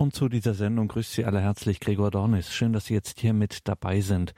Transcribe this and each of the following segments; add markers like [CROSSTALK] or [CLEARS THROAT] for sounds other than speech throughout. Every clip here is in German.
Und zu dieser Sendung grüßt Sie alle herzlich Gregor Dornis. Schön, dass Sie jetzt hier mit dabei sind.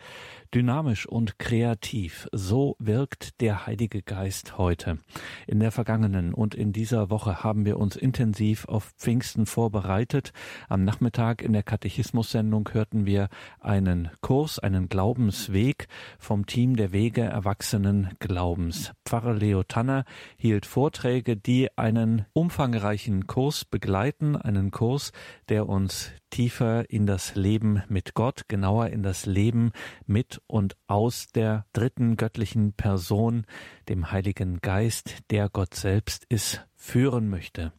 Dynamisch und kreativ, so wirkt der Heilige Geist heute. In der vergangenen und in dieser Woche haben wir uns intensiv auf Pfingsten vorbereitet. Am Nachmittag in der Katechismus-Sendung hörten wir einen Kurs, einen Glaubensweg vom Team der Wege Erwachsenen Glaubens. Pfarrer Leo Tanner hielt Vorträge, die einen umfangreichen Kurs begleiten, einen Kurs, der uns tiefer in das Leben mit Gott, genauer in das Leben mit und aus der dritten göttlichen Person, dem Heiligen Geist, der Gott selbst ist, führen möchte.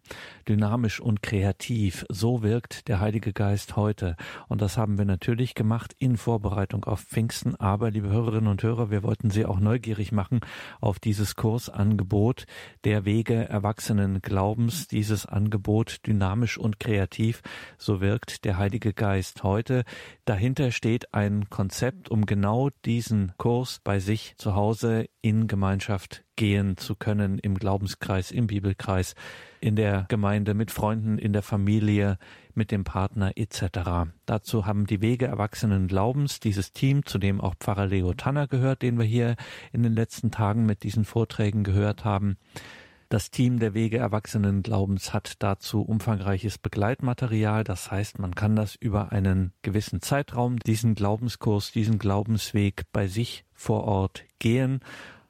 Dynamisch und kreativ, so wirkt der Heilige Geist heute. Und das haben wir natürlich gemacht in Vorbereitung auf Pfingsten. Aber, liebe Hörerinnen und Hörer, wir wollten Sie auch neugierig machen auf dieses Kursangebot der Wege erwachsenen Glaubens, dieses Angebot dynamisch und kreativ, so wirkt der Heilige Geist heute. Dahinter steht ein Konzept, um genau diesen Kurs bei sich zu Hause in Gemeinschaft gehen zu können im Glaubenskreis, im Bibelkreis, in der Gemeinde, mit Freunden, in der Familie, mit dem Partner etc. Dazu haben die Wege Erwachsenen Glaubens dieses Team, zu dem auch Pfarrer Leo Tanner gehört, den wir hier in den letzten Tagen mit diesen Vorträgen gehört haben. Das Team der Wege Erwachsenen Glaubens hat dazu umfangreiches Begleitmaterial. Das heißt, man kann das über einen gewissen Zeitraum, diesen Glaubenskurs, diesen Glaubensweg bei sich vor Ort gehen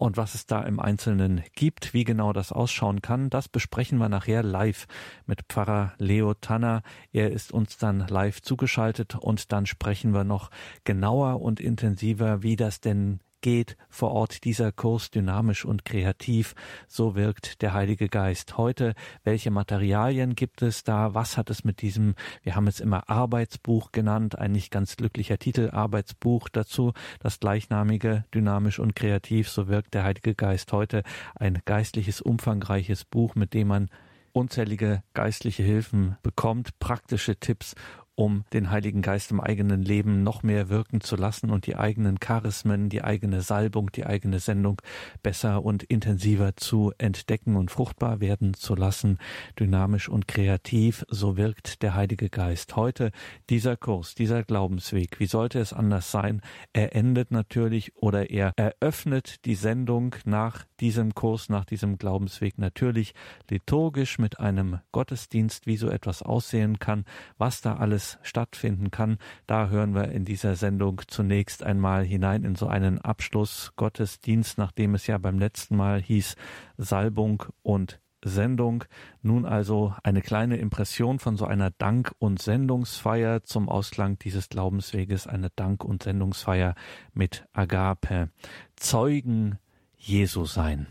und was es da im Einzelnen gibt, wie genau das ausschauen kann, das besprechen wir nachher live mit Pfarrer Leo Tanner. Er ist uns dann live zugeschaltet und dann sprechen wir noch genauer und intensiver, wie das denn geht vor Ort dieser Kurs dynamisch und kreativ. So wirkt der Heilige Geist heute. Welche Materialien gibt es da? Was hat es mit diesem, wir haben es immer Arbeitsbuch genannt, ein nicht ganz glücklicher Titel, Arbeitsbuch dazu, das gleichnamige dynamisch und kreativ. So wirkt der Heilige Geist heute. Ein geistliches, umfangreiches Buch, mit dem man unzählige geistliche Hilfen bekommt, praktische Tipps um den Heiligen Geist im eigenen Leben noch mehr wirken zu lassen und die eigenen Charismen, die eigene Salbung, die eigene Sendung besser und intensiver zu entdecken und fruchtbar werden zu lassen, dynamisch und kreativ, so wirkt der Heilige Geist. Heute dieser Kurs, dieser Glaubensweg, wie sollte es anders sein? Er endet natürlich oder er eröffnet die Sendung nach diesem Kurs, nach diesem Glaubensweg natürlich liturgisch mit einem Gottesdienst, wie so etwas aussehen kann, was da alles stattfinden kann. Da hören wir in dieser Sendung zunächst einmal hinein in so einen Abschlussgottesdienst, nachdem es ja beim letzten Mal hieß Salbung und Sendung. Nun also eine kleine Impression von so einer Dank- und Sendungsfeier zum Ausklang dieses Glaubensweges, eine Dank- und Sendungsfeier mit Agape. Zeugen Jesu sein.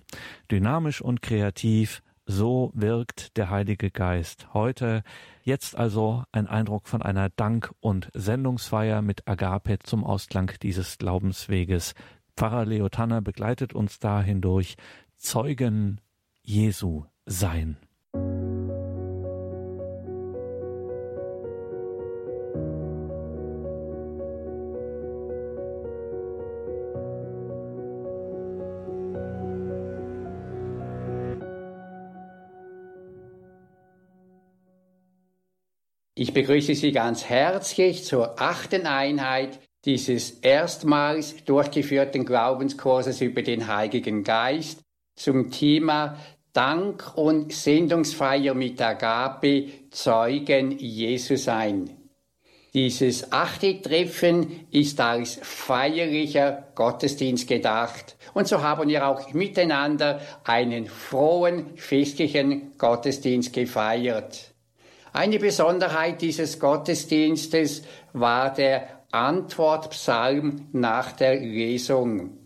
Dynamisch und kreativ, so wirkt der Heilige Geist. Heute Jetzt also ein Eindruck von einer Dank- und Sendungsfeier mit Agape zum Ausklang dieses Glaubensweges. Pfarrer Leo Tanner begleitet uns da hindurch. Zeugen Jesu sein. Ich begrüße Sie ganz herzlich zur achten Einheit dieses erstmals durchgeführten Glaubenskurses über den Heiligen Geist zum Thema Dank und Sendungsfeier mit Agape Zeugen Jesu sein. Dieses achte Treffen ist als feierlicher Gottesdienst gedacht. Und so haben wir auch miteinander einen frohen, festlichen Gottesdienst gefeiert. Eine Besonderheit dieses Gottesdienstes war der Antwortpsalm nach der Lesung.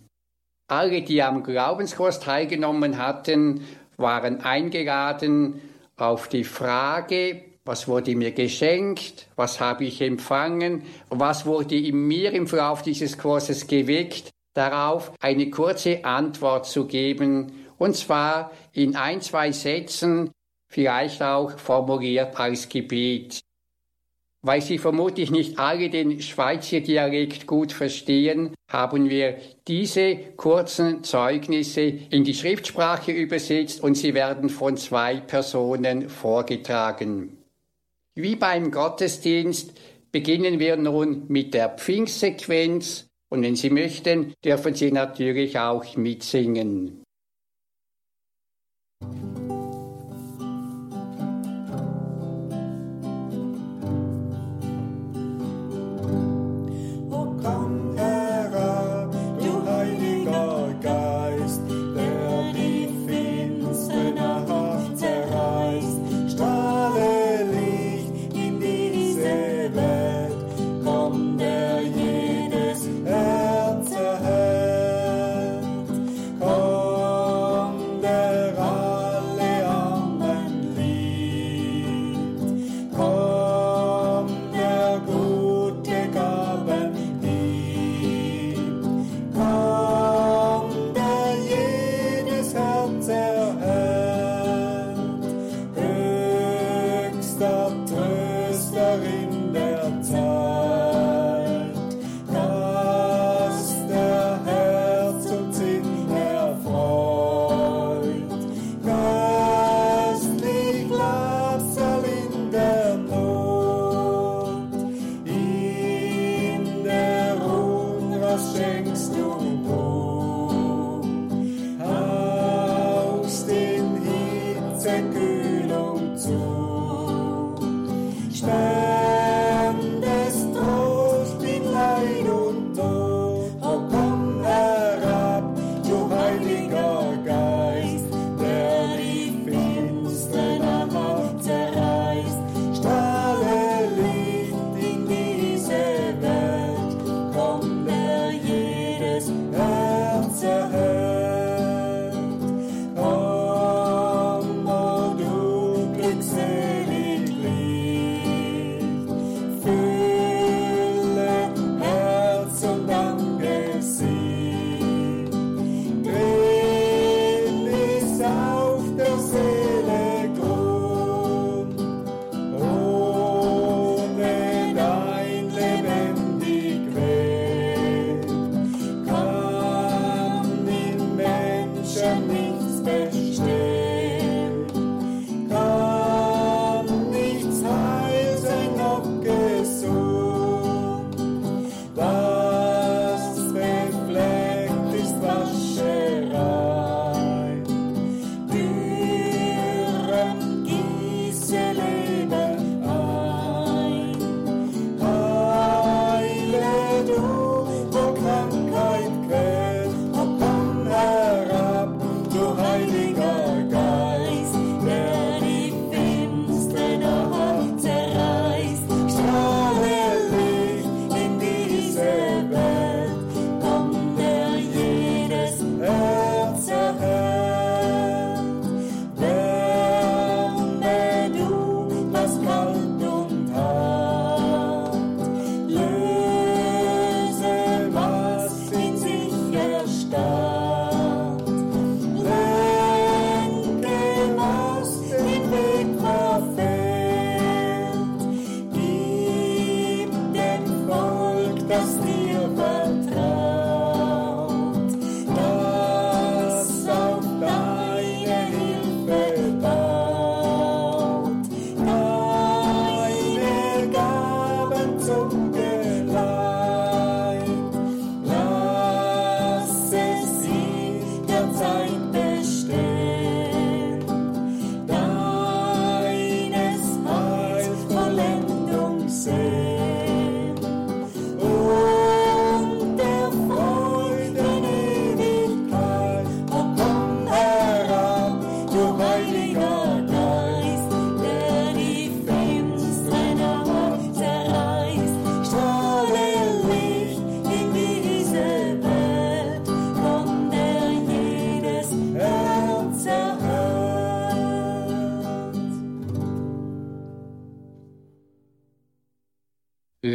Alle, die am Glaubenskurs teilgenommen hatten, waren eingeladen auf die Frage, was wurde mir geschenkt, was habe ich empfangen, was wurde in mir im Verlauf dieses Kurses geweckt, darauf eine kurze Antwort zu geben, und zwar in ein, zwei Sätzen vielleicht auch formuliert als Gebet. Weil Sie vermutlich nicht alle den Schweizer Dialekt gut verstehen, haben wir diese kurzen Zeugnisse in die Schriftsprache übersetzt und sie werden von zwei Personen vorgetragen. Wie beim Gottesdienst beginnen wir nun mit der Pfingstsequenz und wenn Sie möchten, dürfen Sie natürlich auch mitsingen.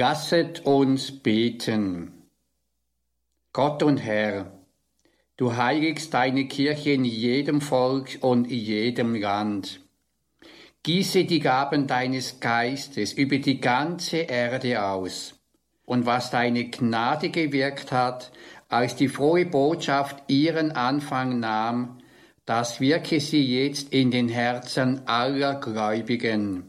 Lasset uns beten. Gott und Herr, du heiligst deine Kirche in jedem Volk und in jedem Land. Gieße die Gaben deines Geistes über die ganze Erde aus. Und was deine Gnade gewirkt hat, als die frohe Botschaft ihren Anfang nahm, das wirke sie jetzt in den Herzen aller Gläubigen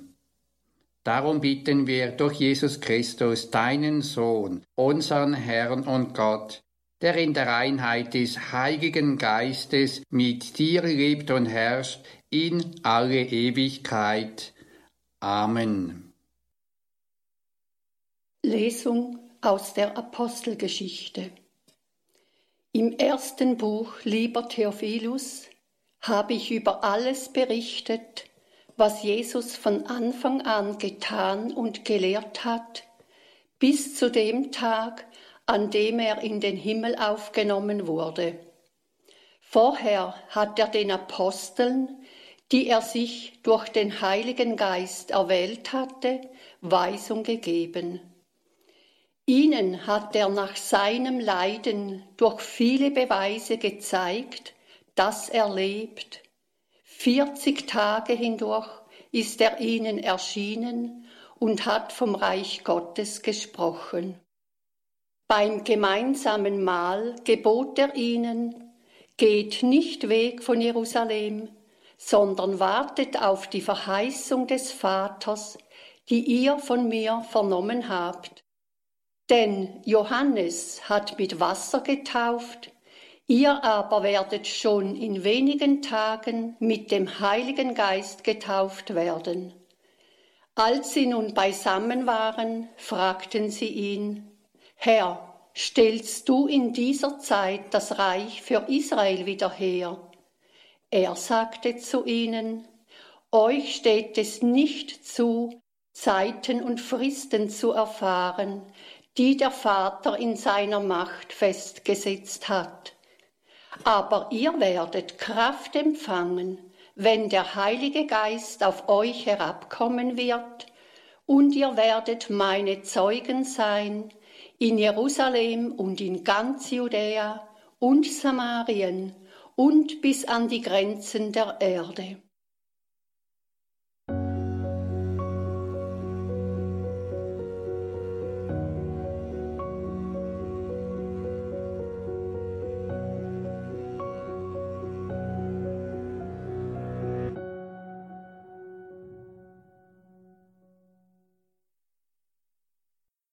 Darum bitten wir durch Jesus Christus, deinen Sohn, unseren Herrn und Gott, der in der Einheit des Heiligen Geistes mit dir lebt und herrscht in alle Ewigkeit. Amen. Lesung aus der Apostelgeschichte. Im ersten Buch, lieber Theophilus, habe ich über alles berichtet, was Jesus von Anfang an getan und gelehrt hat, bis zu dem Tag, an dem er in den Himmel aufgenommen wurde. Vorher hat er den Aposteln, die er sich durch den Heiligen Geist erwählt hatte, Weisung gegeben. Ihnen hat er nach seinem Leiden durch viele Beweise gezeigt, dass er lebt. Vierzig Tage hindurch ist er ihnen erschienen und hat vom Reich Gottes gesprochen. Beim gemeinsamen Mahl gebot er ihnen, geht nicht weg von Jerusalem, sondern wartet auf die Verheißung des Vaters, die ihr von mir vernommen habt. Denn Johannes hat mit Wasser getauft, ihr aber werdet schon in wenigen Tagen mit dem Heiligen Geist getauft werden. Als sie nun beisammen waren, fragten sie ihn, Herr, stellst du in dieser Zeit das Reich für Israel wieder her? Er sagte zu ihnen, Euch steht es nicht zu, Zeiten und Fristen zu erfahren, die der Vater in seiner Macht festgesetzt hat. Aber ihr werdet Kraft empfangen, wenn der Heilige Geist auf euch herabkommen wird, und ihr werdet meine Zeugen sein in Jerusalem und in ganz Judäa und Samarien und bis an die Grenzen der Erde.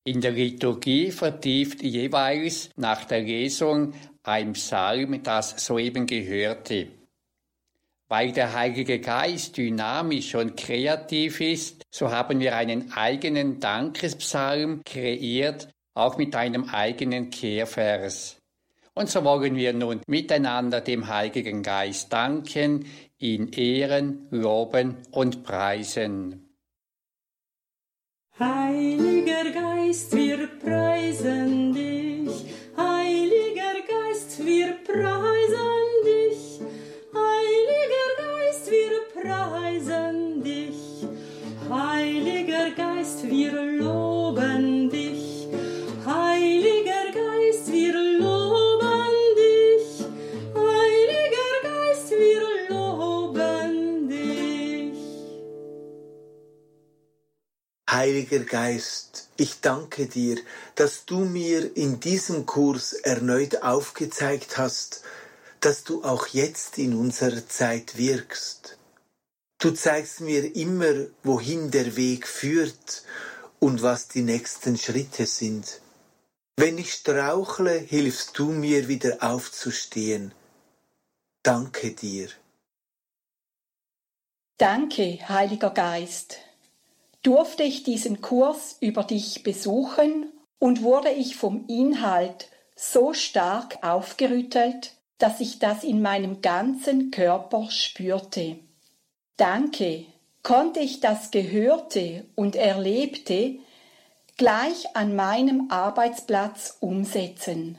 In der Liturgie vertieft jeweils nach der Lesung ein Psalm das soeben gehörte. Weil der Heilige Geist dynamisch und kreativ ist, so haben wir einen eigenen Dankespsalm kreiert, auch mit einem eigenen Kehrvers. Und so wollen wir nun miteinander dem Heiligen Geist danken, ihn ehren, loben und preisen. Heiliger Geist, wir preisen dich. Heiliger Geist, wir preisen Heiliger Geist, ich danke dir, dass du mir in diesem Kurs erneut aufgezeigt hast, dass du auch jetzt in unserer Zeit wirkst. Du zeigst mir immer, wohin der Weg führt und was die nächsten Schritte sind. Wenn ich strauchle, hilfst du mir wieder aufzustehen. Danke dir. Danke, Heiliger Geist durfte ich diesen Kurs über dich besuchen und wurde ich vom Inhalt so stark aufgerüttelt, dass ich das in meinem ganzen Körper spürte. Danke, konnte ich das Gehörte und Erlebte gleich an meinem Arbeitsplatz umsetzen.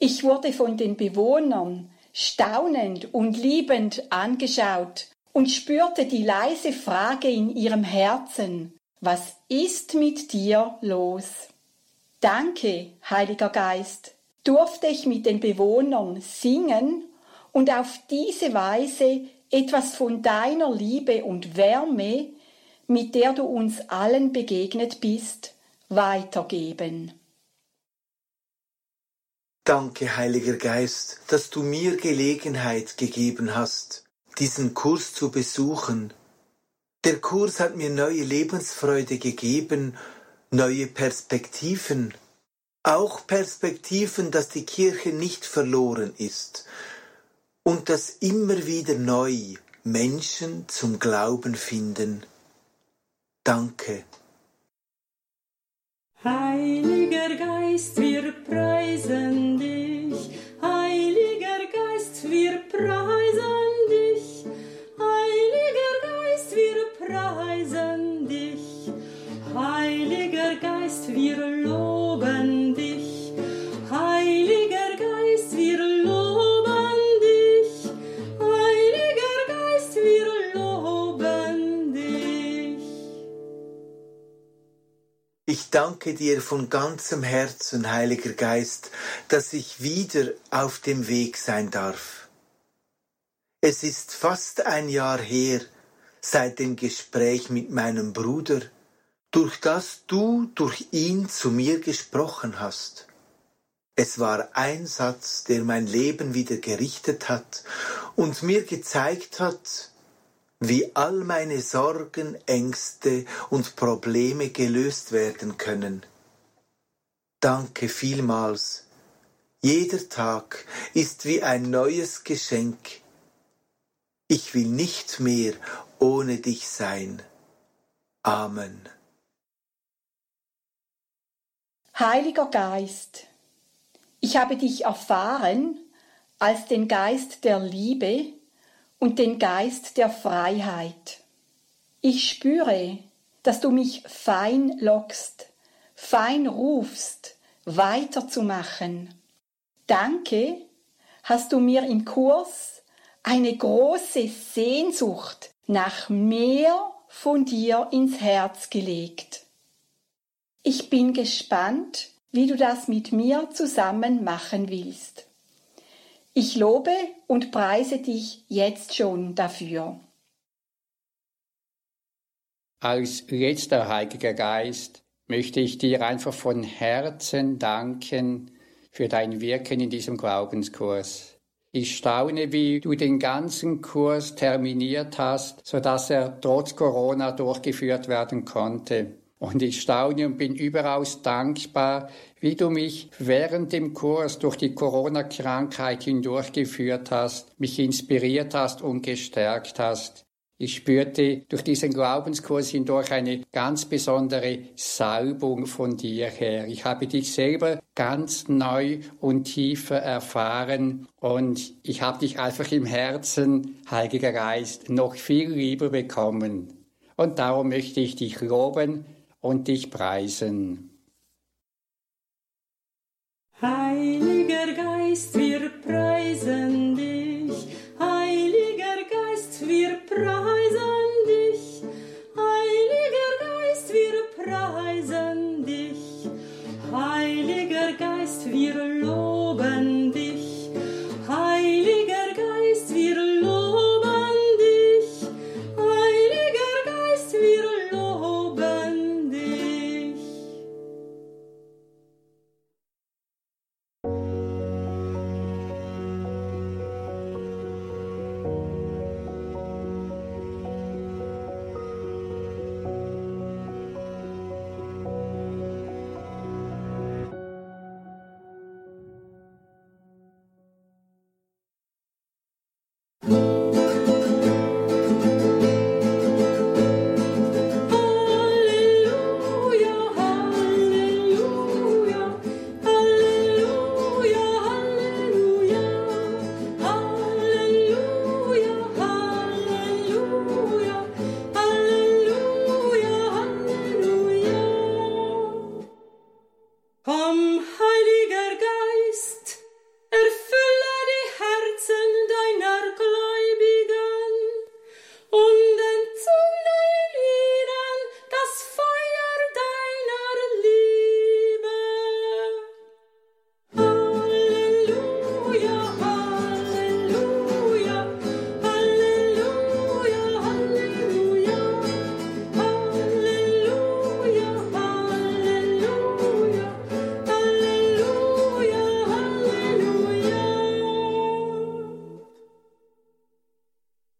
Ich wurde von den Bewohnern staunend und liebend angeschaut und spürte die leise Frage in ihrem Herzen, was ist mit dir los? Danke, Heiliger Geist, durfte ich mit den Bewohnern singen und auf diese Weise etwas von deiner Liebe und Wärme, mit der du uns allen begegnet bist, weitergeben. Danke, Heiliger Geist, dass du mir Gelegenheit gegeben hast, diesen Kurs zu besuchen. Der Kurs hat mir neue Lebensfreude gegeben, neue Perspektiven, auch Perspektiven, dass die Kirche nicht verloren ist und dass immer wieder neu Menschen zum Glauben finden. Danke. Heiliger Geist, wir preisen danke dir von ganzem Herzen, Heiliger Geist, dass ich wieder auf dem Weg sein darf. Es ist fast ein Jahr her seit dem Gespräch mit meinem Bruder, durch das du durch ihn zu mir gesprochen hast. Es war ein Satz, der mein Leben wieder gerichtet hat und mir gezeigt hat, wie all meine Sorgen, Ängste und Probleme gelöst werden können. Danke vielmals. Jeder Tag ist wie ein neues Geschenk. Ich will nicht mehr ohne dich sein. Amen. Heiliger Geist, ich habe dich erfahren als den Geist der Liebe und den Geist der Freiheit. Ich spüre, dass du mich fein lockst, fein rufst, weiterzumachen. Danke, hast du mir im Kurs eine große Sehnsucht nach mehr von dir ins Herz gelegt. Ich bin gespannt, wie du das mit mir zusammen machen willst. Ich lobe und preise dich jetzt schon dafür. Als letzter Heiliger Geist möchte ich dir einfach von Herzen danken für dein Wirken in diesem Glaubenskurs. Ich staune, wie du den ganzen Kurs terminiert hast, so dass er trotz Corona durchgeführt werden konnte. Und ich staune und bin überaus dankbar, wie du mich während dem Kurs durch die Corona-Krankheit hindurchgeführt hast, mich inspiriert hast und gestärkt hast. Ich spürte durch diesen Glaubenskurs hindurch eine ganz besondere Salbung von dir her. Ich habe dich selber ganz neu und tiefer erfahren und ich habe dich einfach im Herzen, Heiliger Geist, noch viel lieber bekommen. Und darum möchte ich dich loben und dich preisen. Heiliger Geist, wir preisen dich. Heiliger Geist, wir preisen dich. Heiliger Geist, wir preisen dich. Heiliger Geist, wir loben dich.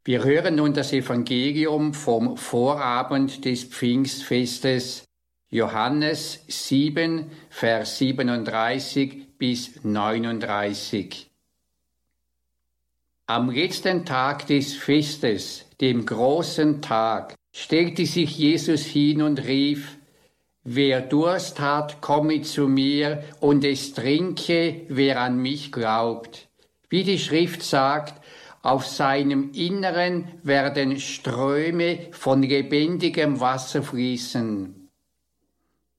Wir hören nun das Evangelium vom Vorabend des Pfingstfestes Johannes 7, Vers 37 bis 39. Am letzten Tag des Festes, dem großen Tag, stellte sich Jesus hin und rief, Wer Durst hat, komme zu mir und es trinke, wer an mich glaubt. Wie die Schrift sagt, auf seinem Inneren werden Ströme von lebendigem Wasser fließen.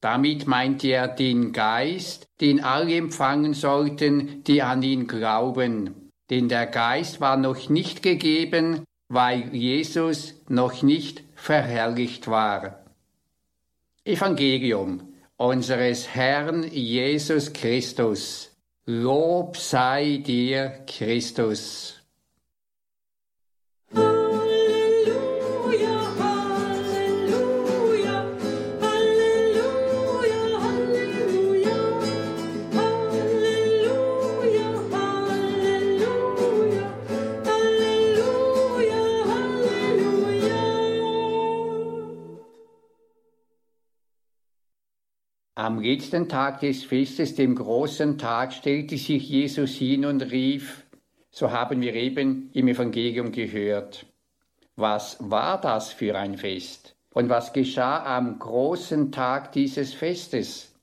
Damit meint er den Geist, den alle empfangen sollten, die an ihn glauben. Denn der Geist war noch nicht gegeben, weil Jesus noch nicht verherrlicht war. Evangelium unseres Herrn Jesus Christus. Lob sei dir, Christus. Am letzten Tag des Festes, dem großen Tag, stellte sich Jesus hin und rief, so haben wir eben im Evangelium gehört. Was war das für ein Fest? Und was geschah am großen Tag dieses Festes?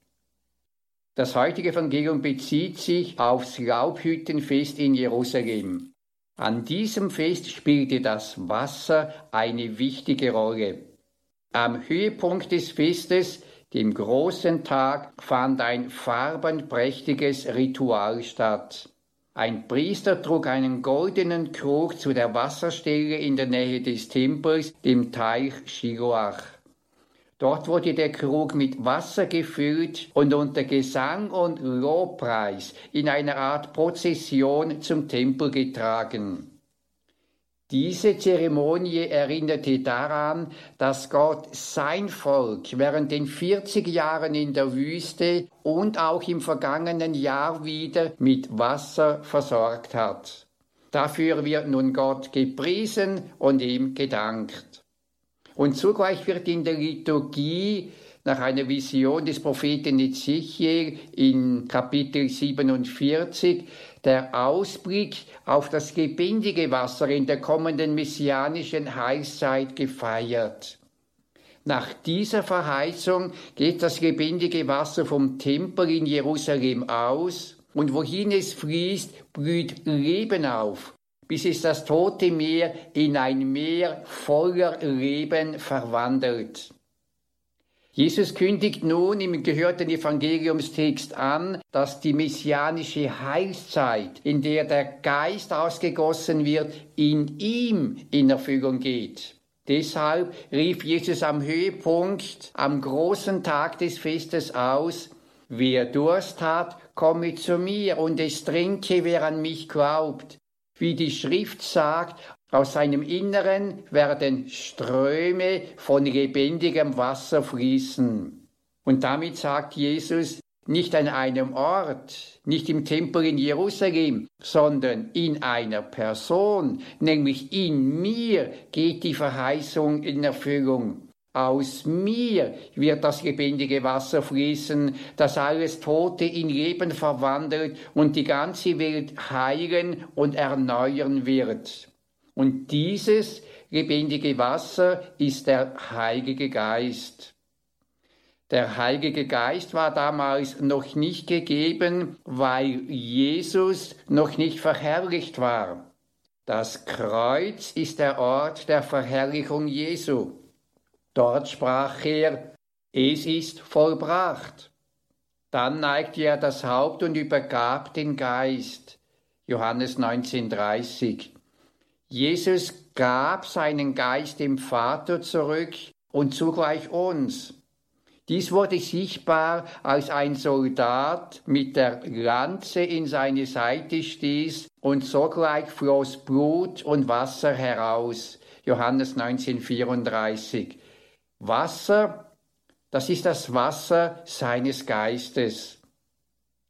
Das heutige Evangelium bezieht sich aufs Laubhüttenfest in Jerusalem. An diesem Fest spielte das Wasser eine wichtige Rolle. Am Höhepunkt des Festes dem großen Tag fand ein farbenprächtiges Ritual statt. Ein Priester trug einen goldenen Krug zu der Wasserstelle in der Nähe des Tempels, dem Teich Shiloach. Dort wurde der Krug mit Wasser gefüllt und unter Gesang und Lobpreis in einer Art Prozession zum Tempel getragen. Diese Zeremonie erinnerte daran, dass Gott sein Volk während den 40 Jahren in der Wüste und auch im vergangenen Jahr wieder mit Wasser versorgt hat. Dafür wird nun Gott gepriesen und ihm gedankt. Und zugleich wird in der Liturgie nach einer Vision des Propheten Ezechiel in Kapitel 47 der Ausblick auf das lebendige Wasser in der kommenden messianischen Heilszeit gefeiert. Nach dieser Verheißung geht das lebendige Wasser vom Tempel in Jerusalem aus und wohin es fließt, blüht Leben auf, bis es das tote Meer in ein Meer voller Leben verwandelt. Jesus kündigt nun im gehörten Evangeliumstext an, dass die messianische Heilszeit, in der der Geist ausgegossen wird, in ihm in Erfüllung geht. Deshalb rief Jesus am Höhepunkt, am großen Tag des Festes aus, Wer Durst hat, komme zu mir und es trinke, wer an mich glaubt. Wie die Schrift sagt, aus seinem Inneren werden Ströme von lebendigem Wasser fließen. Und damit sagt Jesus, nicht an einem Ort, nicht im Tempel in Jerusalem, sondern in einer Person, nämlich in mir geht die Verheißung in Erfüllung. Aus mir wird das lebendige Wasser fließen, das alles Tote in Leben verwandelt und die ganze Welt heilen und erneuern wird. Und dieses lebendige Wasser ist der Heilige Geist. Der Heilige Geist war damals noch nicht gegeben, weil Jesus noch nicht verherrlicht war. Das Kreuz ist der Ort der Verherrlichung Jesu. Dort sprach er, es ist vollbracht. Dann neigte er das Haupt und übergab den Geist. Johannes 1930. Jesus gab seinen Geist dem Vater zurück und zugleich uns. Dies wurde sichtbar, als ein Soldat mit der Lanze in seine Seite stieß und sogleich floss Blut und Wasser heraus. Johannes 1934. Wasser, das ist das Wasser seines Geistes.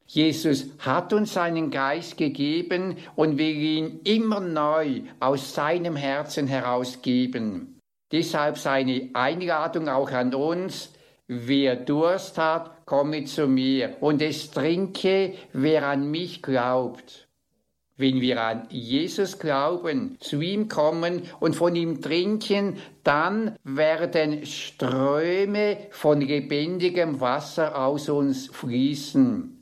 Jesus hat uns seinen Geist gegeben und will ihn immer neu aus seinem Herzen herausgeben. Deshalb seine Einladung auch an uns, wer Durst hat, komme zu mir und es trinke, wer an mich glaubt. Wenn wir an Jesus glauben, zu ihm kommen und von ihm trinken, dann werden Ströme von lebendigem Wasser aus uns fließen.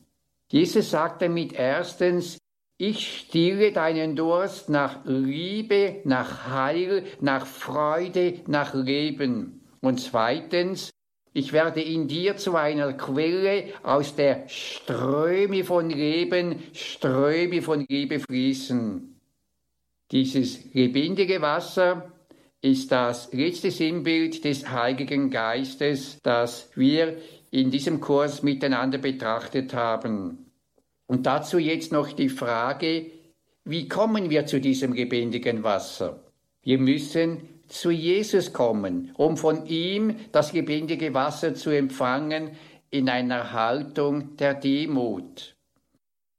Jesus sagt damit erstens, ich stille deinen Durst nach Liebe, nach Heil, nach Freude, nach Leben. Und zweitens, ich werde in dir zu einer Quelle, aus der Ströme von Leben, Ströme von Liebe fließen. Dieses lebendige Wasser ist das letzte Sinnbild des Heiligen Geistes, das wir in diesem Kurs miteinander betrachtet haben. Und dazu jetzt noch die Frage, wie kommen wir zu diesem lebendigen Wasser? Wir müssen zu Jesus kommen, um von ihm das lebendige Wasser zu empfangen in einer Haltung der Demut.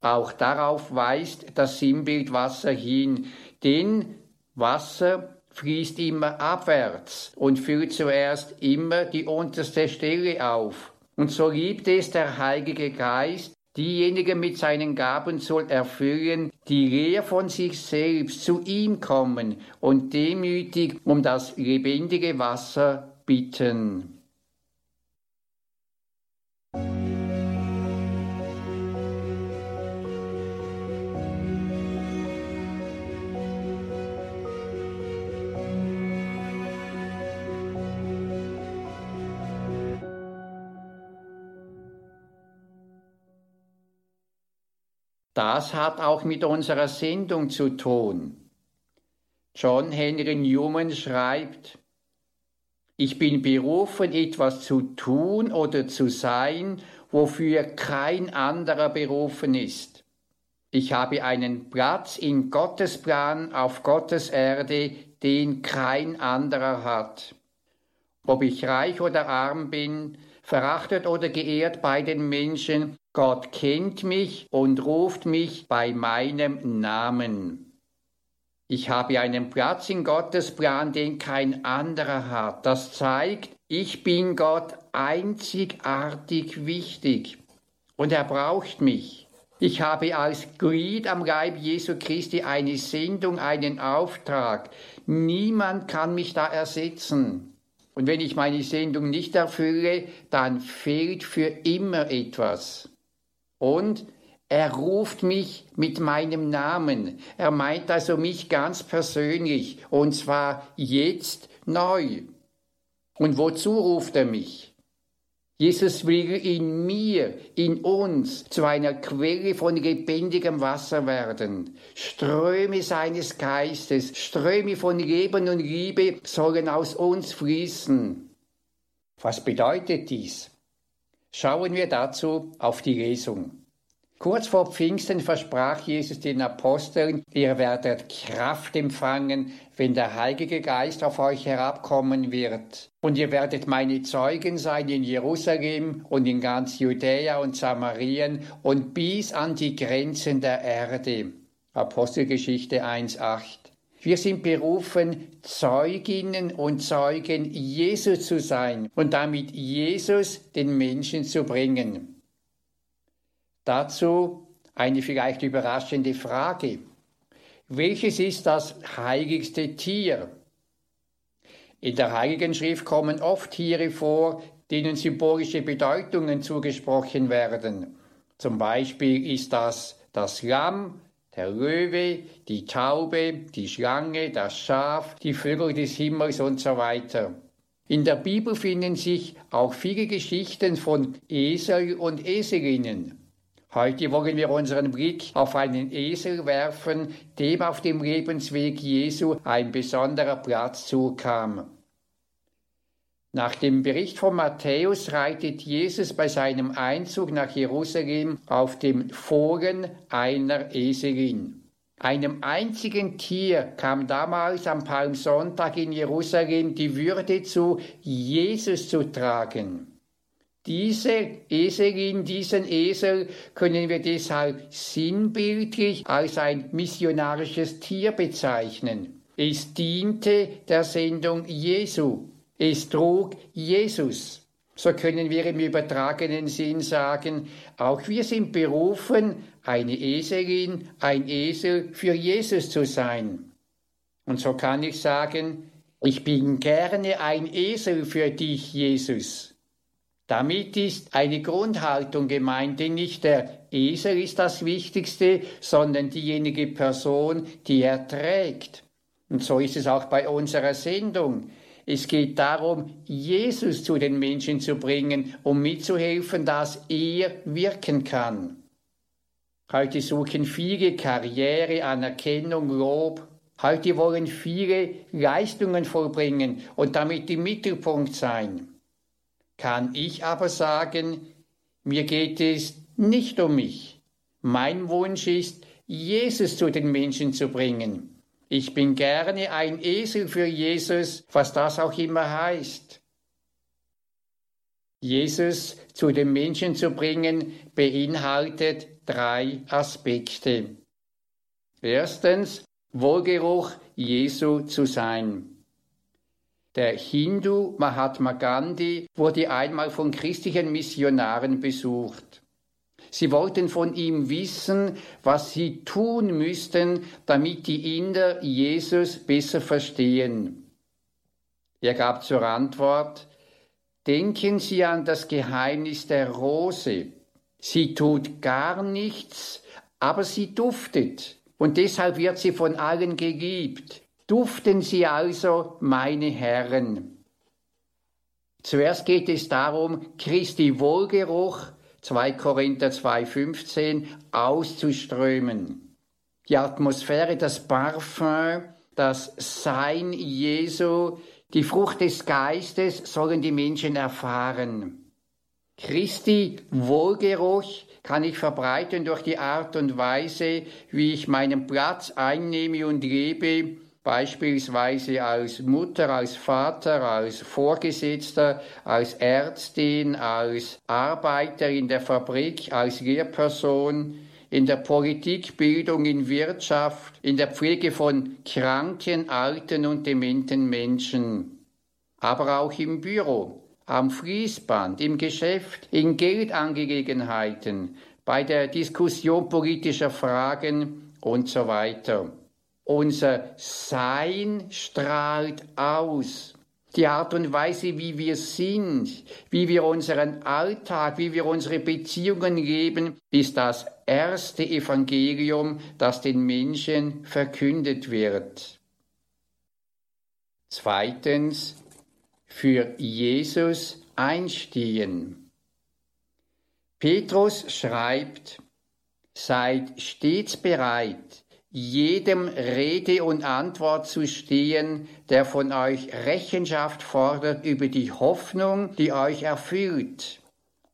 Auch darauf weist das Sinnbild Wasser hin, denn Wasser fließt immer abwärts und füllt zuerst immer die unterste Stelle auf. Und so liebt es der Heilige Geist, diejenigen mit seinen Gaben soll erfüllen, die leer von sich selbst zu ihm kommen und demütig um das lebendige Wasser bitten. Das hat auch mit unserer Sendung zu tun. John Henry Newman schreibt, ich bin berufen, etwas zu tun oder zu sein, wofür kein anderer berufen ist. Ich habe einen Platz in Gottes Plan auf Gottes Erde, den kein anderer hat. Ob ich reich oder arm bin, verachtet oder geehrt bei den Menschen, Gott kennt mich und ruft mich bei meinem Namen. Ich habe einen Platz in Gottes Plan, den kein anderer hat. Das zeigt, ich bin Gott einzigartig wichtig und er braucht mich. Ich habe als Glied am Leib Jesu Christi eine Sendung, einen Auftrag. Niemand kann mich da ersetzen. Und wenn ich meine Sendung nicht erfülle, dann fehlt für immer etwas. Und er ruft mich mit meinem Namen. Er meint also mich ganz persönlich und zwar jetzt neu. Und wozu ruft er mich? Jesus will in mir, in uns zu einer Quelle von lebendigem Wasser werden. Ströme seines Geistes, Ströme von Leben und Liebe sollen aus uns fließen. Was bedeutet dies? Schauen wir dazu auf die Lesung. Kurz vor Pfingsten versprach Jesus den Aposteln, ihr werdet Kraft empfangen, wenn der Heilige Geist auf euch herabkommen wird. Und ihr werdet meine Zeugen sein in Jerusalem und in ganz Judäa und Samarien und bis an die Grenzen der Erde. Apostelgeschichte 1.8. Wir sind berufen, Zeuginnen und Zeugen Jesus zu sein und damit Jesus den Menschen zu bringen. Dazu eine vielleicht überraschende Frage. Welches ist das heiligste Tier? In der Heiligen Schrift kommen oft Tiere vor, denen symbolische Bedeutungen zugesprochen werden. Zum Beispiel ist das das Lamm, der Löwe, die Taube, die Schlange, das Schaf, die Vögel des Himmels und so weiter. In der Bibel finden sich auch viele Geschichten von Esel und Eselinnen. Heute wollen wir unseren Blick auf einen Esel werfen, dem auf dem Lebensweg Jesu ein besonderer Platz zukam. Nach dem Bericht von Matthäus reitet Jesus bei seinem Einzug nach Jerusalem auf dem Fohlen einer Eselin. Einem einzigen Tier kam damals am Palmsonntag in Jerusalem die Würde zu, Jesus zu tragen. Diese Eselin, diesen Esel können wir deshalb sinnbildlich als ein missionarisches Tier bezeichnen. Es diente der Sendung Jesu. Es trug Jesus. So können wir im übertragenen Sinn sagen, auch wir sind berufen, eine Eselin, ein Esel für Jesus zu sein. Und so kann ich sagen, ich bin gerne ein Esel für dich, Jesus. Damit ist eine Grundhaltung gemeint, denn nicht der Esel ist das Wichtigste, sondern diejenige Person, die er trägt. Und so ist es auch bei unserer Sendung. Es geht darum, Jesus zu den Menschen zu bringen, um mitzuhelfen, dass er wirken kann. Heute suchen viele Karriere, Anerkennung, Lob. Heute wollen viele Leistungen vollbringen und damit im Mittelpunkt sein. Kann ich aber sagen, mir geht es nicht um mich. Mein Wunsch ist, Jesus zu den Menschen zu bringen. Ich bin gerne ein Esel für Jesus, was das auch immer heißt. Jesus zu den Menschen zu bringen, beinhaltet drei Aspekte. Erstens, Wohlgeruch Jesu zu sein. Der Hindu Mahatma Gandhi wurde einmal von christlichen Missionaren besucht. Sie wollten von ihm wissen, was sie tun müssten, damit die Inder Jesus besser verstehen. Er gab zur Antwort, Denken Sie an das Geheimnis der Rose. Sie tut gar nichts, aber sie duftet, und deshalb wird sie von allen geliebt. Duften Sie also, meine Herren. Zuerst geht es darum, Christi Wohlgeruch 2 Korinther 2,15 auszuströmen. Die Atmosphäre, das Parfum, das Sein Jesu, die Frucht des Geistes sollen die Menschen erfahren. Christi Wohlgeruch kann ich verbreiten durch die Art und Weise, wie ich meinen Platz einnehme und lebe, beispielsweise als Mutter, als Vater, als Vorgesetzter, als Ärztin, als Arbeiter in der Fabrik, als Lehrperson, in der Politikbildung, in Wirtschaft, in der Pflege von kranken, alten und dementen Menschen, aber auch im Büro, am Fließband, im Geschäft, in Geldangelegenheiten, bei der Diskussion politischer Fragen und so weiter. Unser Sein strahlt aus. Die Art und Weise, wie wir sind, wie wir unseren Alltag, wie wir unsere Beziehungen leben, ist das erste Evangelium, das den Menschen verkündet wird. Zweitens, für Jesus einstehen. Petrus schreibt, seid stets bereit, jedem Rede und Antwort zu stehen, der von euch Rechenschaft fordert über die Hoffnung, die euch erfüllt.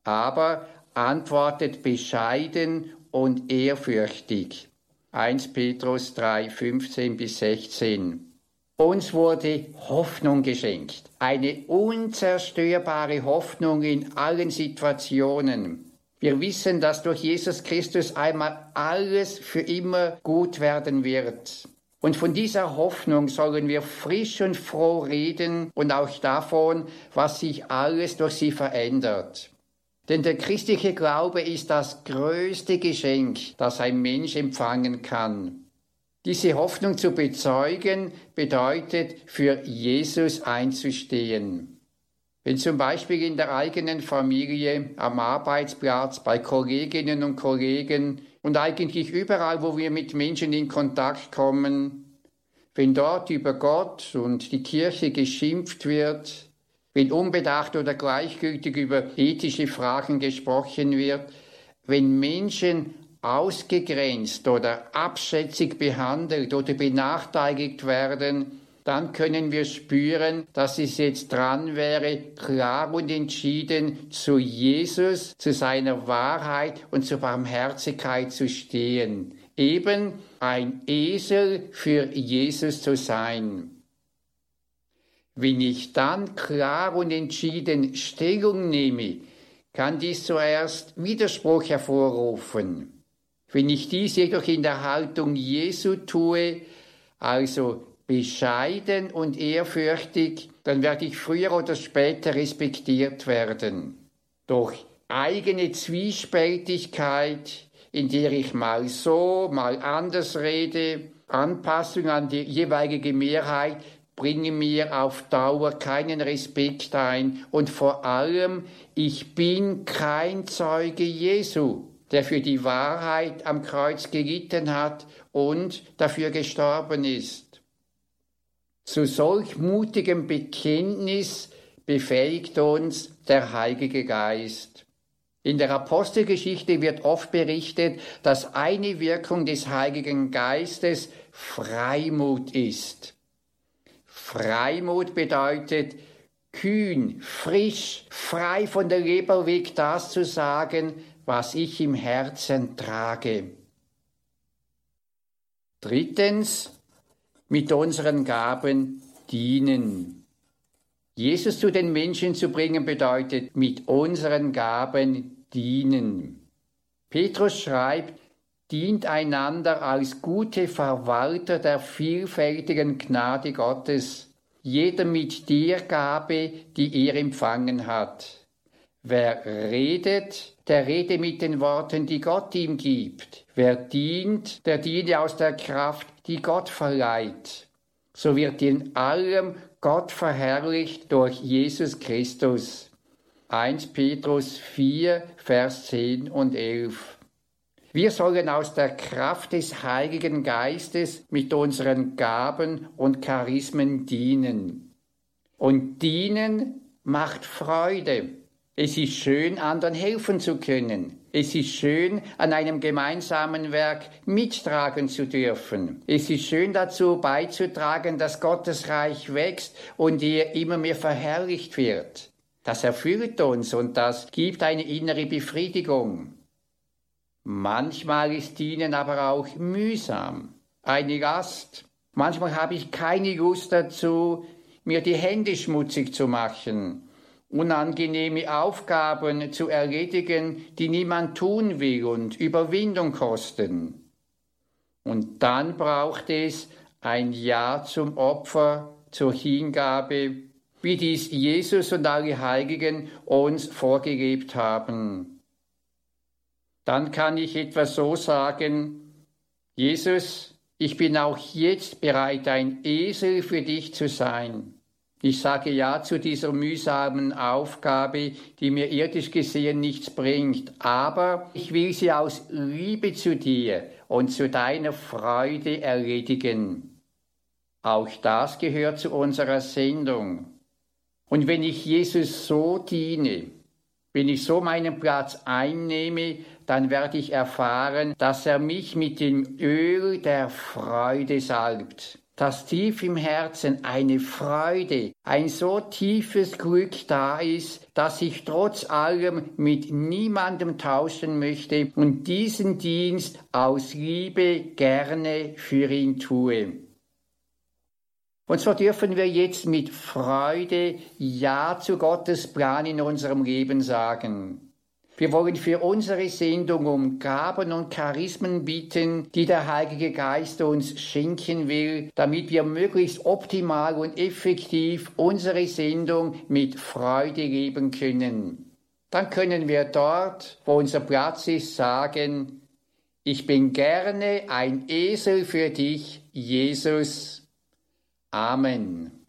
Aber antwortet bescheiden und ehrfürchtig. 1 Petrus 3, 15 bis 16. Uns wurde Hoffnung geschenkt, eine unzerstörbare Hoffnung in allen Situationen. Wir wissen, dass durch Jesus Christus einmal alles für immer gut werden wird. Und von dieser Hoffnung sollen wir frisch und froh reden und auch davon, was sich alles durch sie verändert. Denn der christliche Glaube ist das größte Geschenk, das ein Mensch empfangen kann. Diese Hoffnung zu bezeugen bedeutet, für Jesus einzustehen. Wenn zum Beispiel in der eigenen Familie, am Arbeitsplatz, bei Kolleginnen und Kollegen und eigentlich überall, wo wir mit Menschen in Kontakt kommen, wenn dort über Gott und die Kirche geschimpft wird, wenn unbedacht oder gleichgültig über ethische Fragen gesprochen wird, wenn Menschen ausgegrenzt oder abschätzig behandelt oder benachteiligt werden, dann können wir spüren, dass es jetzt dran wäre, klar und entschieden zu Jesus, zu seiner Wahrheit und zur Barmherzigkeit zu stehen. Eben ein Esel für Jesus zu sein. Wenn ich dann klar und entschieden Stellung nehme kann dies zuerst Widerspruch hervorrufen. Wenn ich dies jedoch in der Haltung Jesu tue, also bescheiden und ehrfürchtig, dann werde ich früher oder später respektiert werden. Durch eigene Zwiespältigkeit, in der ich mal so, mal anders rede, Anpassung an die jeweilige Mehrheit, bringe mir auf Dauer keinen Respekt ein und vor allem, ich bin kein Zeuge Jesu, der für die Wahrheit am Kreuz gelitten hat und dafür gestorben ist. Zu solch mutigem Bekenntnis befähigt uns der Heilige Geist. In der Apostelgeschichte wird oft berichtet, dass eine Wirkung des Heiligen Geistes Freimut ist. Freimut bedeutet kühn, frisch, frei von der Leber weg das zu sagen, was ich im Herzen trage. Drittens, mit unseren Gaben dienen. Jesus zu den Menschen zu bringen bedeutet mit unseren Gaben dienen. Petrus schreibt, dient einander als gute Verwalter der vielfältigen Gnade Gottes, jeder mit der Gabe, die er empfangen hat. Wer redet, der rede mit den Worten, die Gott ihm gibt. Wer dient, der diene aus der Kraft, die Gott verleiht. So wird in allem Gott verherrlicht durch Jesus Christus. 1 Petrus 4, Vers 10 und 11. Wir sollen aus der Kraft des Heiligen Geistes mit unseren Gaben und Charismen dienen. Und dienen macht Freude. Es ist schön, anderen helfen zu können. Es ist schön, an einem gemeinsamen Werk mittragen zu dürfen. Es ist schön dazu beizutragen, dass Gottes Reich wächst und er immer mehr verherrlicht wird. Das erfüllt uns und das gibt eine innere Befriedigung. Manchmal ist Dienen aber auch mühsam, eine Last. Manchmal habe ich keine Lust dazu, mir die Hände schmutzig zu machen unangenehme Aufgaben zu erledigen, die niemand tun will und Überwindung kosten. Und dann braucht es ein Ja zum Opfer, zur Hingabe, wie dies Jesus und alle Heiligen uns vorgelebt haben. Dann kann ich etwa so sagen, Jesus, ich bin auch jetzt bereit, ein Esel für dich zu sein. Ich sage ja zu dieser mühsamen Aufgabe, die mir irdisch gesehen nichts bringt, aber ich will sie aus Liebe zu dir und zu deiner Freude erledigen. Auch das gehört zu unserer Sendung. Und wenn ich Jesus so diene, wenn ich so meinen Platz einnehme, dann werde ich erfahren, dass er mich mit dem Öl der Freude salbt dass tief im Herzen eine Freude, ein so tiefes Glück da ist, dass ich trotz allem mit niemandem tauschen möchte und diesen Dienst aus Liebe gerne für ihn tue. Und so dürfen wir jetzt mit Freude Ja zu Gottes Plan in unserem Leben sagen. Wir wollen für unsere Sendung um Gaben und Charismen bitten, die der Heilige Geist uns schenken will, damit wir möglichst optimal und effektiv unsere Sendung mit Freude leben können. Dann können wir dort, wo unser Platz ist, sagen, ich bin gerne ein Esel für dich, Jesus. Amen.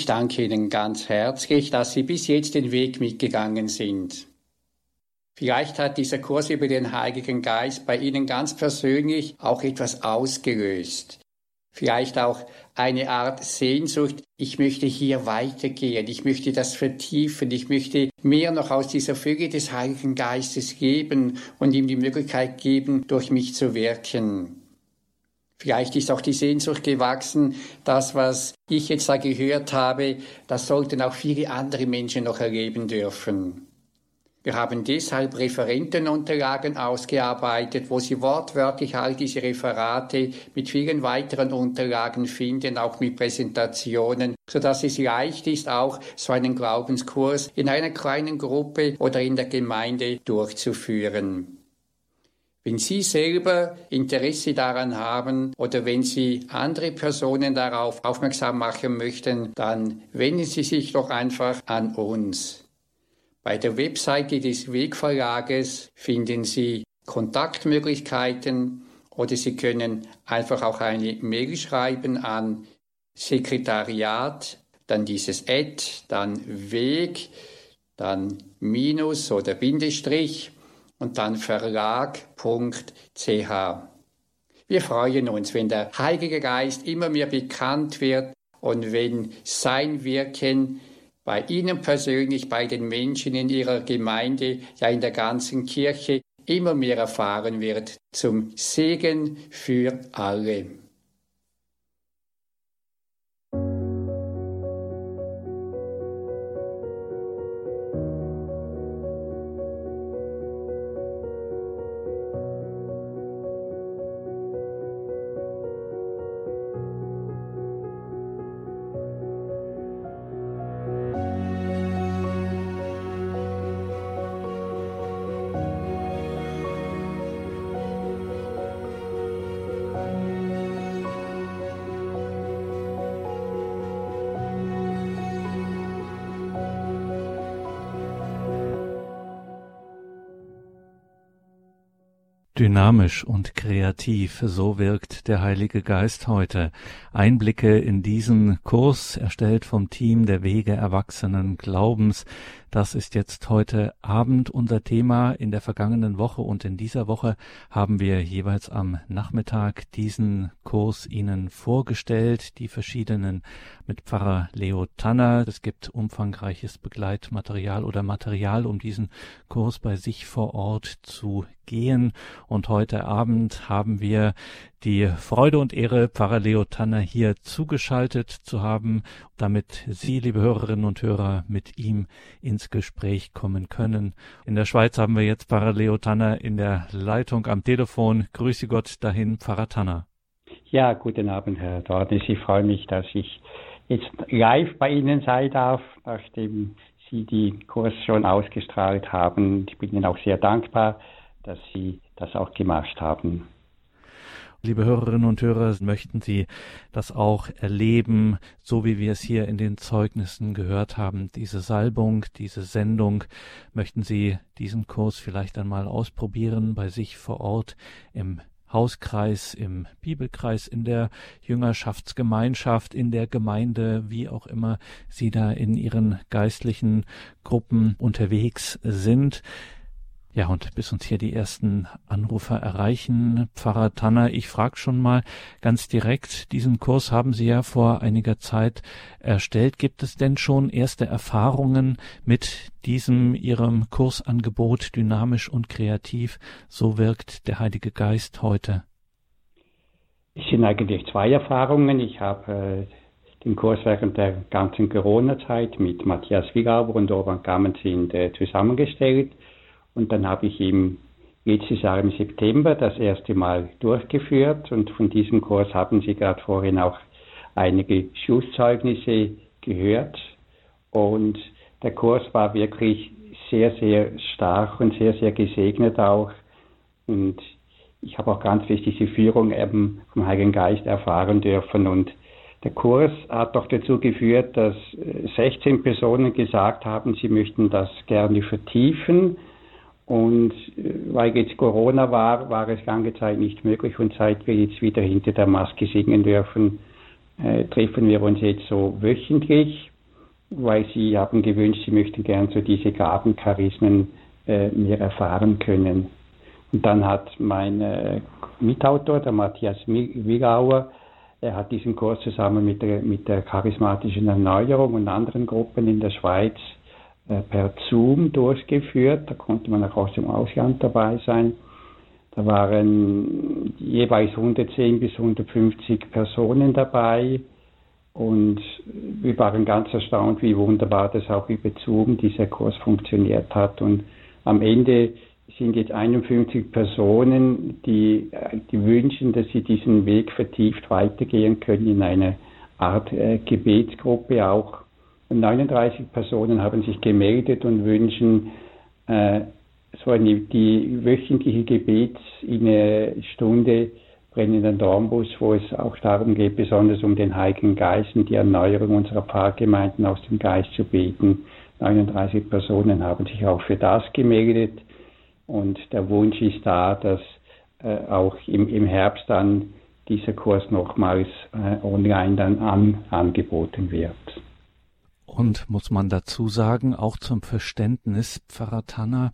Ich danke Ihnen ganz herzlich, dass Sie bis jetzt den Weg mitgegangen sind. Vielleicht hat dieser Kurs über den Heiligen Geist bei Ihnen ganz persönlich auch etwas ausgelöst. Vielleicht auch eine Art Sehnsucht, ich möchte hier weitergehen, ich möchte das vertiefen, ich möchte mehr noch aus dieser Fülle des Heiligen Geistes geben und ihm die Möglichkeit geben, durch mich zu wirken. Vielleicht ist auch die Sehnsucht gewachsen, das, was ich jetzt da gehört habe, das sollten auch viele andere Menschen noch erleben dürfen. Wir haben deshalb Referentenunterlagen ausgearbeitet, wo Sie wortwörtlich all diese Referate mit vielen weiteren Unterlagen finden, auch mit Präsentationen, so dass es leicht ist, auch so einen Glaubenskurs in einer kleinen Gruppe oder in der Gemeinde durchzuführen. Wenn Sie selber Interesse daran haben oder wenn Sie andere Personen darauf aufmerksam machen möchten, dann wenden Sie sich doch einfach an uns. Bei der Webseite des Wegverlages finden Sie Kontaktmöglichkeiten oder Sie können einfach auch eine Mail schreiben an Sekretariat, dann dieses Ad, dann Weg, dann Minus oder Bindestrich und dann verlag.ch. Wir freuen uns, wenn der Heilige Geist immer mehr bekannt wird und wenn sein Wirken bei Ihnen persönlich, bei den Menschen in Ihrer Gemeinde, ja in der ganzen Kirche immer mehr erfahren wird, zum Segen für alle. Dynamisch und kreativ, so wirkt der Heilige Geist heute. Einblicke in diesen Kurs, erstellt vom Team der Wege Erwachsenen Glaubens, das ist jetzt heute Abend unser Thema. In der vergangenen Woche und in dieser Woche haben wir jeweils am Nachmittag diesen Kurs Ihnen vorgestellt, die verschiedenen mit Pfarrer Leo Tanner. Es gibt umfangreiches Begleitmaterial oder Material, um diesen Kurs bei sich vor Ort zu gehen. Und heute Abend haben wir die Freude und Ehre, Pfarrer Leo Tanner hier zugeschaltet zu haben, damit Sie, liebe Hörerinnen und Hörer, mit ihm ins Gespräch kommen können. In der Schweiz haben wir jetzt Pfarrer Leo Tanner in der Leitung am Telefon. Grüße Gott dahin, Pfarrer Tanner. Ja, guten Abend, Herr Dornis. Ich freue mich, dass ich jetzt live bei Ihnen sein darf, nachdem Sie die Kurs schon ausgestrahlt haben. Ich bin Ihnen auch sehr dankbar, dass Sie das auch gemacht haben. Liebe Hörerinnen und Hörer, möchten Sie das auch erleben, so wie wir es hier in den Zeugnissen gehört haben, diese Salbung, diese Sendung, möchten Sie diesen Kurs vielleicht einmal ausprobieren bei sich vor Ort im Hauskreis, im Bibelkreis, in der Jüngerschaftsgemeinschaft, in der Gemeinde, wie auch immer Sie da in Ihren geistlichen Gruppen unterwegs sind. Ja, und bis uns hier die ersten Anrufer erreichen, Pfarrer Tanner, ich frage schon mal ganz direkt, diesen Kurs haben Sie ja vor einiger Zeit erstellt. Gibt es denn schon erste Erfahrungen mit diesem Ihrem Kursangebot dynamisch und kreativ? So wirkt der Heilige Geist heute. Es sind eigentlich zwei Erfahrungen. Ich habe äh, den Kurs während der ganzen Corona-Zeit mit Matthias Wigauber und Orban Gammensind äh, zusammengestellt und dann habe ich ihm letztes Jahr im September das erste Mal durchgeführt und von diesem Kurs haben Sie gerade vorhin auch einige Schlusszeugnisse gehört. Und der Kurs war wirklich sehr, sehr stark und sehr, sehr gesegnet auch. Und ich habe auch ganz fest diese Führung eben vom Heiligen Geist erfahren dürfen. Und der Kurs hat doch dazu geführt, dass 16 Personen gesagt haben, sie möchten das gerne vertiefen und äh, weil jetzt Corona war, war es lange Zeit nicht möglich und seit wir jetzt wieder hinter der Maske singen dürfen, äh, treffen wir uns jetzt so wöchentlich, weil sie haben gewünscht, sie möchten gern so diese Gabencharismen äh, mehr erfahren können. Und dann hat mein äh, Mitautor, der Matthias Wigauer, er hat diesen Kurs zusammen mit der, mit der charismatischen Erneuerung und anderen Gruppen in der Schweiz per Zoom durchgeführt. Da konnte man auch aus dem Ausland dabei sein. Da waren jeweils 110 bis 150 Personen dabei. Und wir waren ganz erstaunt, wie wunderbar das auch über Zoom dieser Kurs funktioniert hat. Und am Ende sind jetzt 51 Personen, die, die wünschen, dass sie diesen Weg vertieft weitergehen können in eine Art äh, Gebetsgruppe auch. Und 39 Personen haben sich gemeldet und wünschen äh, so eine, die wöchentliche Gebetsstunde brennenden Dornbus, wo es auch darum geht, besonders um den Heiligen Geist und die Erneuerung unserer Pfarrgemeinden aus dem Geist zu beten. 39 Personen haben sich auch für das gemeldet. Und der Wunsch ist da, dass äh, auch im, im Herbst dann dieser Kurs nochmals äh, online dann an, angeboten wird. Und muss man dazu sagen, auch zum Verständnis, Pfarrer Tanner,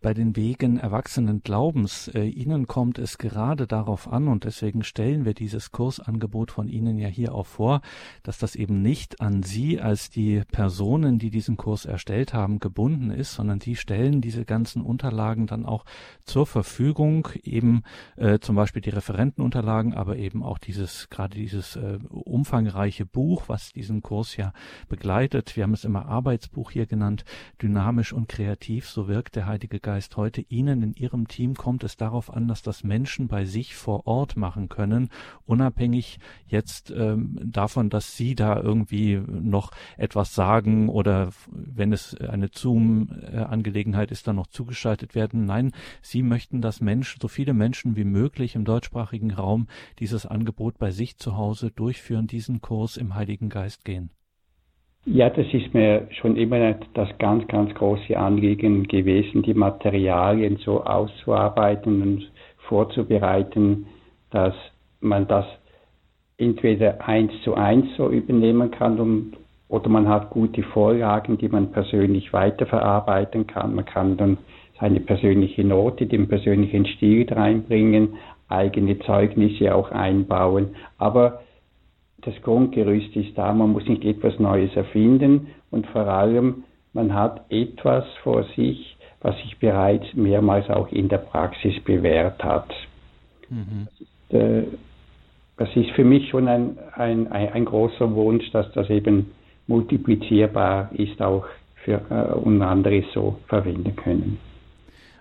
bei den Wegen erwachsenen Glaubens. Äh, Ihnen kommt es gerade darauf an, und deswegen stellen wir dieses Kursangebot von Ihnen ja hier auch vor, dass das eben nicht an Sie als die Personen, die diesen Kurs erstellt haben, gebunden ist, sondern Sie stellen diese ganzen Unterlagen dann auch zur Verfügung, eben äh, zum Beispiel die Referentenunterlagen, aber eben auch dieses, gerade dieses äh, umfangreiche Buch, was diesen Kurs ja begleitet. Wir haben es immer Arbeitsbuch hier genannt, dynamisch und kreativ, so wirkt der Heilige Geist heute Ihnen in Ihrem Team kommt es darauf an, dass das Menschen bei sich vor Ort machen können, unabhängig jetzt ähm, davon, dass Sie da irgendwie noch etwas sagen oder wenn es eine Zoom-Angelegenheit ist, dann noch zugeschaltet werden. Nein, Sie möchten, dass Menschen, so viele Menschen wie möglich im deutschsprachigen Raum dieses Angebot bei sich zu Hause durchführen, diesen Kurs im Heiligen Geist gehen. Ja, das ist mir schon immer das ganz, ganz große Anliegen gewesen, die Materialien so auszuarbeiten und vorzubereiten, dass man das entweder eins zu eins so übernehmen kann und, oder man hat gute Vorlagen, die man persönlich weiterverarbeiten kann. Man kann dann seine persönliche Note, den persönlichen Stil reinbringen, eigene Zeugnisse auch einbauen. Aber das Grundgerüst ist da, man muss nicht etwas Neues erfinden und vor allem, man hat etwas vor sich, was sich bereits mehrmals auch in der Praxis bewährt hat. Mhm. Das, ist, äh, das, ist, für mich schon ein, ein, ein, großer Wunsch, dass das eben multiplizierbar ist, auch für äh, und andere so verwenden können.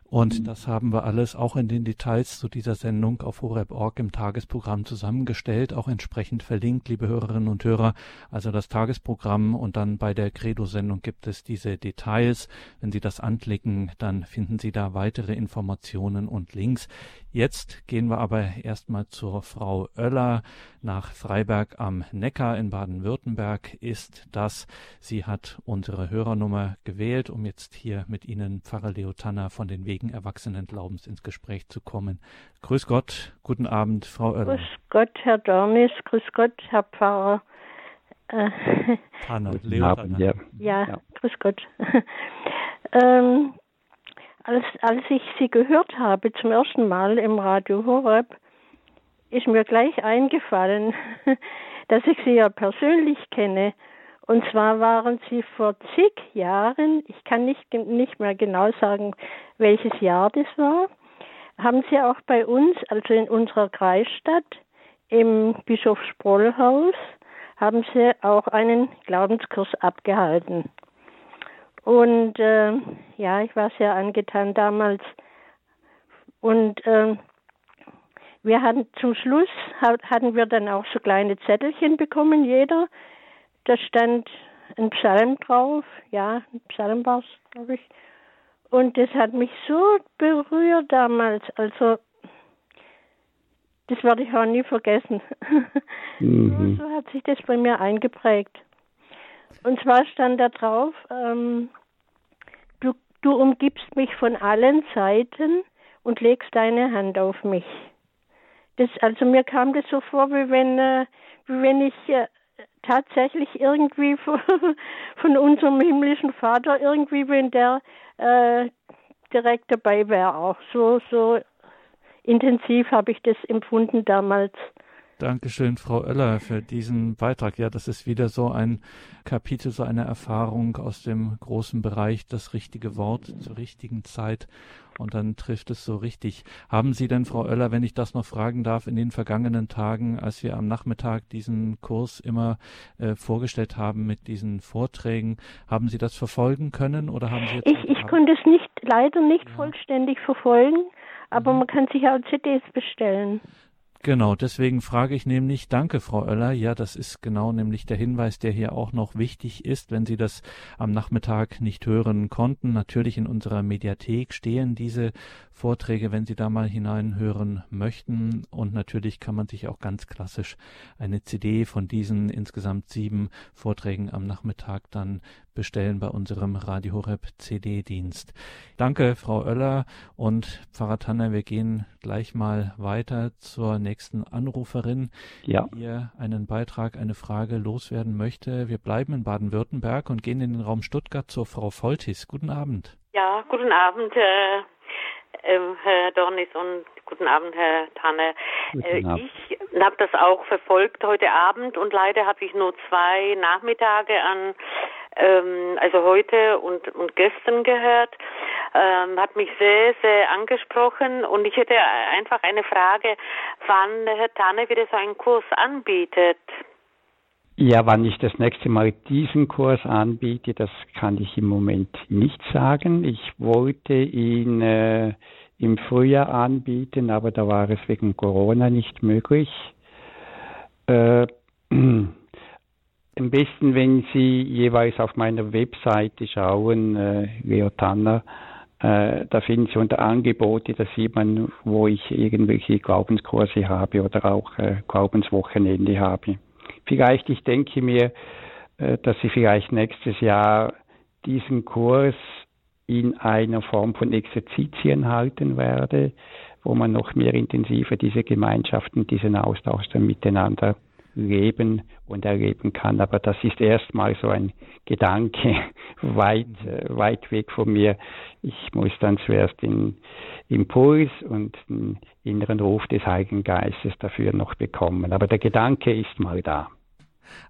Und mhm. das haben wir alles auch in den Details zu dieser Sendung auf horeb.org im Tagesprogramm zusammengestellt, auch entsprechend verlinkt, liebe Hörerinnen und Hörer. Also das Tagesprogramm und dann bei der Credo-Sendung gibt es diese Details. Wenn Sie das anklicken, dann finden Sie da weitere Informationen und Links. Jetzt gehen wir aber erstmal zur Frau Oeller nach Freiberg am Neckar in Baden-Württemberg. Ist das, sie hat unsere Hörernummer gewählt, um jetzt hier mit Ihnen, Pfarrer Leo Tanner, von den Wegen erwachsenen Glaubens ins Gespräch zu kommen. Grüß Gott, guten Abend, Frau Oeller. Grüß Gott, Herr Dornis, grüß Gott, Herr Pfarrer. Äh, Tanner, Leo Tanner. Ja. ja, ja, grüß Gott. [LAUGHS] ähm, als, als ich sie gehört habe zum ersten Mal im Radio Horeb, ist mir gleich eingefallen, [LAUGHS] dass ich sie ja persönlich kenne. Und zwar waren sie vor zig Jahren, ich kann nicht, nicht mehr genau sagen, welches Jahr das war, haben sie auch bei uns, also in unserer Kreisstadt, im Bischof Sprollhaus, haben sie auch einen Glaubenskurs abgehalten. Und äh, ja, ich war sehr angetan damals. Und äh, wir hatten zum Schluss hatten wir dann auch so kleine Zettelchen bekommen, jeder. Da stand ein Psalm drauf, ja, ein Psalm war es, glaube ich. Und das hat mich so berührt damals. Also das werde ich auch nie vergessen. [LAUGHS] Mhm. so hat sich das bei mir eingeprägt. Und zwar stand da drauf, ähm, du, du umgibst mich von allen Seiten und legst deine Hand auf mich. Das, also mir kam das so vor, wie wenn, äh, wie wenn ich äh, tatsächlich irgendwie [LAUGHS] von, von, unserem himmlischen Vater irgendwie, wenn der äh, direkt dabei wäre, auch so so intensiv habe ich das empfunden damals. Dankeschön, Frau Oeller, für diesen Beitrag. Ja, das ist wieder so ein Kapitel, so eine Erfahrung aus dem großen Bereich, das richtige Wort zur richtigen Zeit. Und dann trifft es so richtig. Haben Sie denn, Frau Oeller, wenn ich das noch fragen darf, in den vergangenen Tagen, als wir am Nachmittag diesen Kurs immer äh, vorgestellt haben mit diesen Vorträgen, haben Sie das verfolgen können oder haben Sie jetzt Ich, ich konnte es nicht, leider nicht ja. vollständig verfolgen, aber mhm. man kann sich auch CDs bestellen. Genau, deswegen frage ich nämlich, danke Frau Oeller, ja, das ist genau nämlich der Hinweis, der hier auch noch wichtig ist, wenn Sie das am Nachmittag nicht hören konnten. Natürlich in unserer Mediathek stehen diese Vorträge, wenn Sie da mal hineinhören möchten. Und natürlich kann man sich auch ganz klassisch eine CD von diesen insgesamt sieben Vorträgen am Nachmittag dann bestellen bei unserem Radio Horeb CD-Dienst. Danke, Frau Oeller und Pfarrer Tanner. Wir gehen gleich mal weiter zur nächsten Anruferin, ja. die hier einen Beitrag, eine Frage loswerden möchte. Wir bleiben in Baden-Württemberg und gehen in den Raum Stuttgart zur Frau Voltis. Guten Abend. Ja, guten Abend. Äh Herr Dornis und guten Abend, Herr Tanne. Äh, ich habe das auch verfolgt heute Abend und leider habe ich nur zwei Nachmittage an ähm, also heute und, und gestern gehört, ähm, hat mich sehr, sehr angesprochen und ich hätte einfach eine Frage, wann Herr Tanne wieder so einen Kurs anbietet. Ja, wann ich das nächste Mal diesen Kurs anbiete, das kann ich im Moment nicht sagen. Ich wollte ihn äh, im Frühjahr anbieten, aber da war es wegen Corona nicht möglich. Äh, [CLEARS THROAT] am besten, wenn Sie jeweils auf meiner Webseite schauen, äh, Leo Tanner, äh, da finden Sie unter Angebote, da sieht man, wo ich irgendwelche Glaubenskurse habe oder auch äh, Glaubenswochenende habe. Vielleicht, ich denke mir, äh, dass Sie vielleicht nächstes Jahr diesen Kurs in einer Form von Exerzitien halten werde, wo man noch mehr intensiver diese Gemeinschaften, diesen Austausch dann miteinander leben und erleben kann. Aber das ist erstmal so ein Gedanke [LAUGHS] weit, äh, weit weg von mir. Ich muss dann zuerst den Impuls und den inneren Ruf des Heiligen Geistes dafür noch bekommen. Aber der Gedanke ist mal da.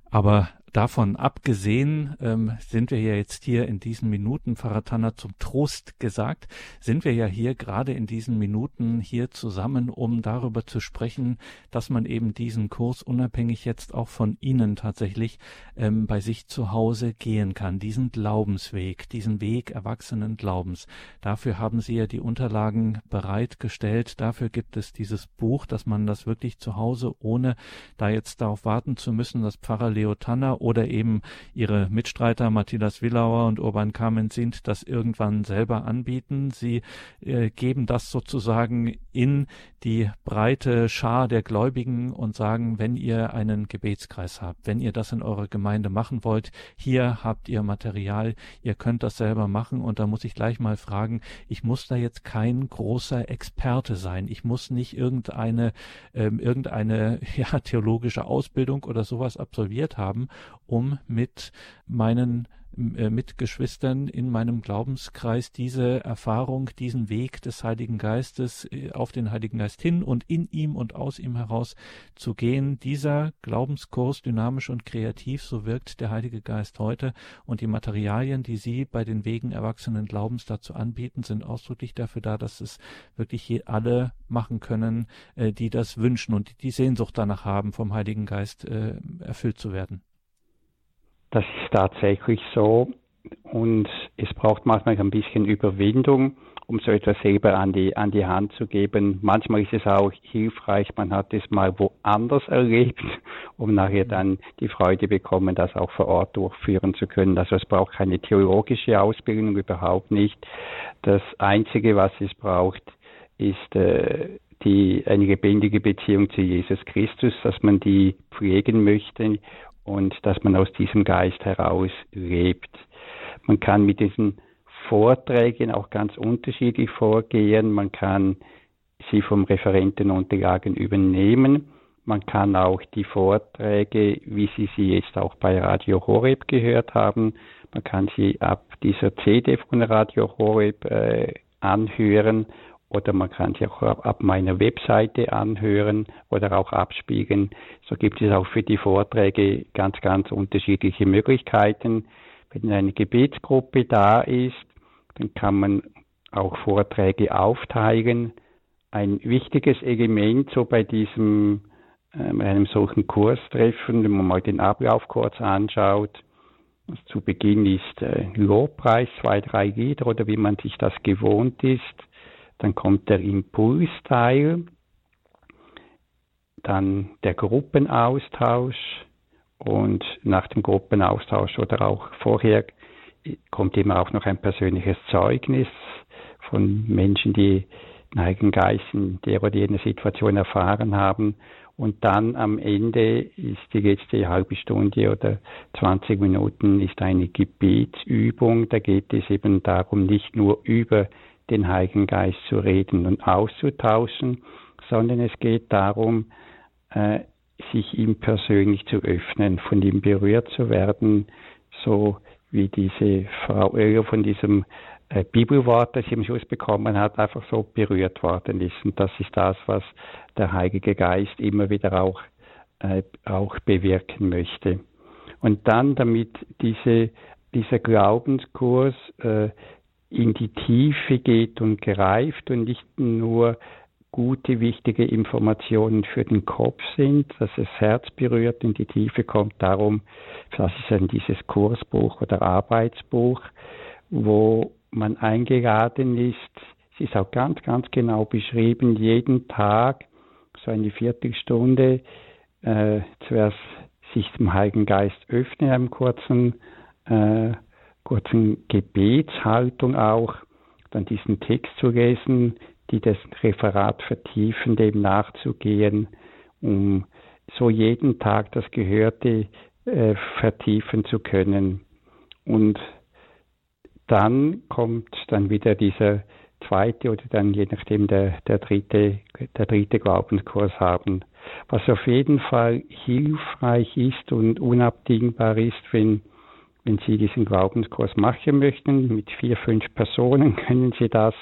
Aber davon abgesehen ähm, sind wir ja jetzt hier in diesen Minuten, Pfarrer Tanner, zum Trost gesagt, sind wir ja hier gerade in diesen Minuten hier zusammen, um darüber zu sprechen, dass man eben diesen Kurs unabhängig jetzt auch von Ihnen tatsächlich ähm, bei sich zu Hause gehen kann, diesen Glaubensweg, diesen Weg erwachsenen Glaubens. Dafür haben Sie ja die Unterlagen bereitgestellt, dafür gibt es dieses Buch, dass man das wirklich zu Hause, ohne da jetzt darauf warten zu müssen, dass Pfarrer Leo Tanner oder eben ihre Mitstreiter Matthias Willauer und Urban Kamen sind, das irgendwann selber anbieten. Sie äh, geben das sozusagen in die breite Schar der Gläubigen und sagen, wenn ihr einen Gebetskreis habt, wenn ihr das in eurer Gemeinde machen wollt, hier habt ihr Material, ihr könnt das selber machen und da muss ich gleich mal fragen, ich muss da jetzt kein großer Experte sein, ich muss nicht irgendeine ähm, irgendeine [LAUGHS] ja, theologische Ausbildung oder sowas absolviert haben, um mit meinen äh, Mitgeschwistern in meinem Glaubenskreis diese Erfahrung, diesen Weg des Heiligen Geistes äh, auf den Heiligen Geist hin und in ihm und aus ihm heraus zu gehen. Dieser Glaubenskurs dynamisch und kreativ, so wirkt der Heilige Geist heute und die Materialien, die Sie bei den Wegen erwachsenen Glaubens dazu anbieten, sind ausdrücklich dafür da, dass es wirklich alle machen können, äh, die das wünschen und die Sehnsucht danach haben, vom Heiligen Geist erfüllt zu werden. Das ist tatsächlich so. Und es braucht manchmal ein bisschen Überwindung, um so etwas selber an die, an die Hand zu geben. Manchmal ist es auch hilfreich, man hat es mal woanders erlebt, [LAUGHS] um nachher mhm. dann die Freude bekommen, das auch vor Ort durchführen zu können. Also es braucht keine theologische Ausbildung überhaupt nicht. Das Einzige, was es braucht, ist äh, die, eine lebendige Beziehung zu Jesus Christus, dass man die pflegen möchte und dass man aus diesem Geist heraus lebt. Man kann mit diesen Vorträgen auch ganz unterschiedlich vorgehen. Man kann sie vom Referentenunterlagen übernehmen. Man kann auch die Vorträge, wie Sie sie jetzt auch bei Radio Horeb gehört haben, man kann sie ab dieser CD von Radio Horeb äh, anhören oder man kann sie auch ab meiner Webseite anhören oder auch abspielen. So gibt es auch für die Vorträge ganz, ganz unterschiedliche Möglichkeiten. Wenn eine Gebetsgruppe da ist, dann kann man auch Vorträge aufteilen. Ein wichtiges Element so bei diesem äh, bei einem solchen Kurstreffen, wenn man mal den Ablauf kurz anschaut, zu Beginn ist äh, Lobpreis, zwei, drei Lieder oder wie man sich das gewohnt ist. Dann kommt der Impulsteil, dann der Gruppenaustausch und nach dem Gruppenaustausch oder auch vorher kommt immer auch noch ein persönliches Zeugnis von Menschen, die Heiligen Geist in der oder jener Situation erfahren haben. Und dann am Ende ist die letzte halbe Stunde oder 20 Minuten ist eine Gebetsübung. Da geht es eben darum, nicht nur über den Heiligen Geist zu reden und auszutauschen, sondern es geht darum, äh, sich ihm persönlich zu öffnen, von ihm berührt zu werden, so wie diese Frau Oeller von diesem äh, Bibelwort, das sie am Schluss bekommen hat, einfach so berührt worden ist. Und das ist das, was der Heilige Geist immer wieder auch, äh, auch bewirken möchte. Und dann, damit diese, dieser Glaubenskurs äh, in die Tiefe geht und greift und nicht nur gute, wichtige Informationen für den Kopf sind, dass das Herz berührt, in die Tiefe kommt. Darum, das ist dann dieses Kursbuch oder Arbeitsbuch, wo man eingeladen ist. Es ist auch ganz, ganz genau beschrieben, jeden Tag so eine Viertelstunde äh, zuerst sich dem Heiligen Geist öffnen, einem kurzen, äh, kurzen Gebetshaltung auch, dann diesen Text zu lesen, die das Referat vertiefen, dem nachzugehen, um so jeden Tag das Gehörte äh, vertiefen zu können. Und dann kommt dann wieder dieser zweite oder dann je nachdem der, der dritte, der dritte Glaubenskurs haben. Was auf jeden Fall hilfreich ist und unabdingbar ist, wenn, wenn Sie diesen Glaubenskurs machen möchten, mit vier, fünf Personen [LAUGHS] können Sie das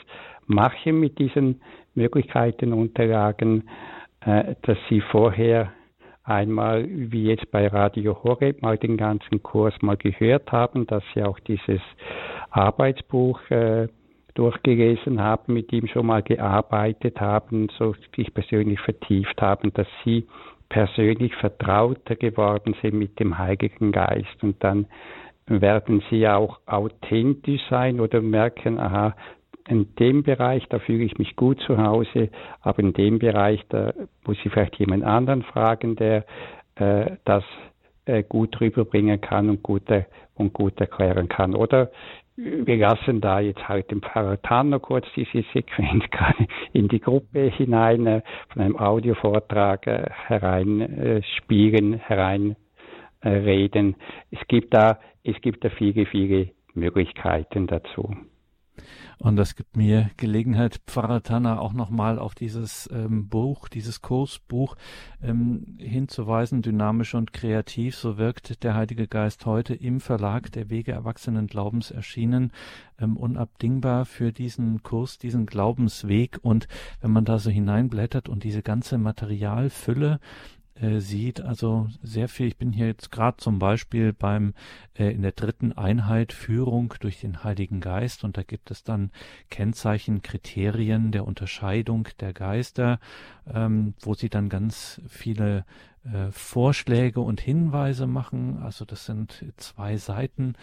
machen mit diesen Möglichkeiten, Unterlagen, äh, dass Sie vorher einmal, wie jetzt bei Radio Horeb, mal den ganzen Kurs mal gehört haben, dass Sie auch dieses Arbeitsbuch äh, durchgelesen haben, mit ihm schon mal gearbeitet haben, so sich persönlich vertieft haben, dass Sie persönlich vertrauter geworden sind mit dem Heiligen Geist und dann werden Sie auch authentisch sein oder merken, aha, in dem Bereich, da fühle ich mich gut zu Hause, aber in dem Bereich, da muss ich vielleicht jemand anderen fragen, der äh, das äh, gut rüberbringen kann und gut, äh, und gut erklären kann. Oder wir lassen da jetzt halt den Pfarrer Tanner kurz diese Sequenz in die Gruppe hinein äh, von einem Audiovortrag äh, hereinspielen, äh, hereinreden. Es gibt da, es gibt da viele, viele Möglichkeiten dazu. Und das gibt mir Gelegenheit, Pfarrer Tanner auch nochmal auf dieses ähm, Buch, dieses Kursbuch ähm, hinzuweisen, dynamisch und kreativ. So wirkt der Heilige Geist heute im Verlag der Wege Erwachsenen Glaubens erschienen, ähm, unabdingbar für diesen Kurs, diesen Glaubensweg. Und wenn man da so hineinblättert und diese ganze Materialfülle, äh, sieht. Also sehr viel. Ich bin hier jetzt gerade zum Beispiel beim äh, in der dritten Einheit Führung durch den Heiligen Geist und da gibt es dann Kennzeichen, Kriterien der Unterscheidung der Geister, ähm, wo sie dann ganz viele äh, Vorschläge und Hinweise machen. Also das sind zwei Seiten,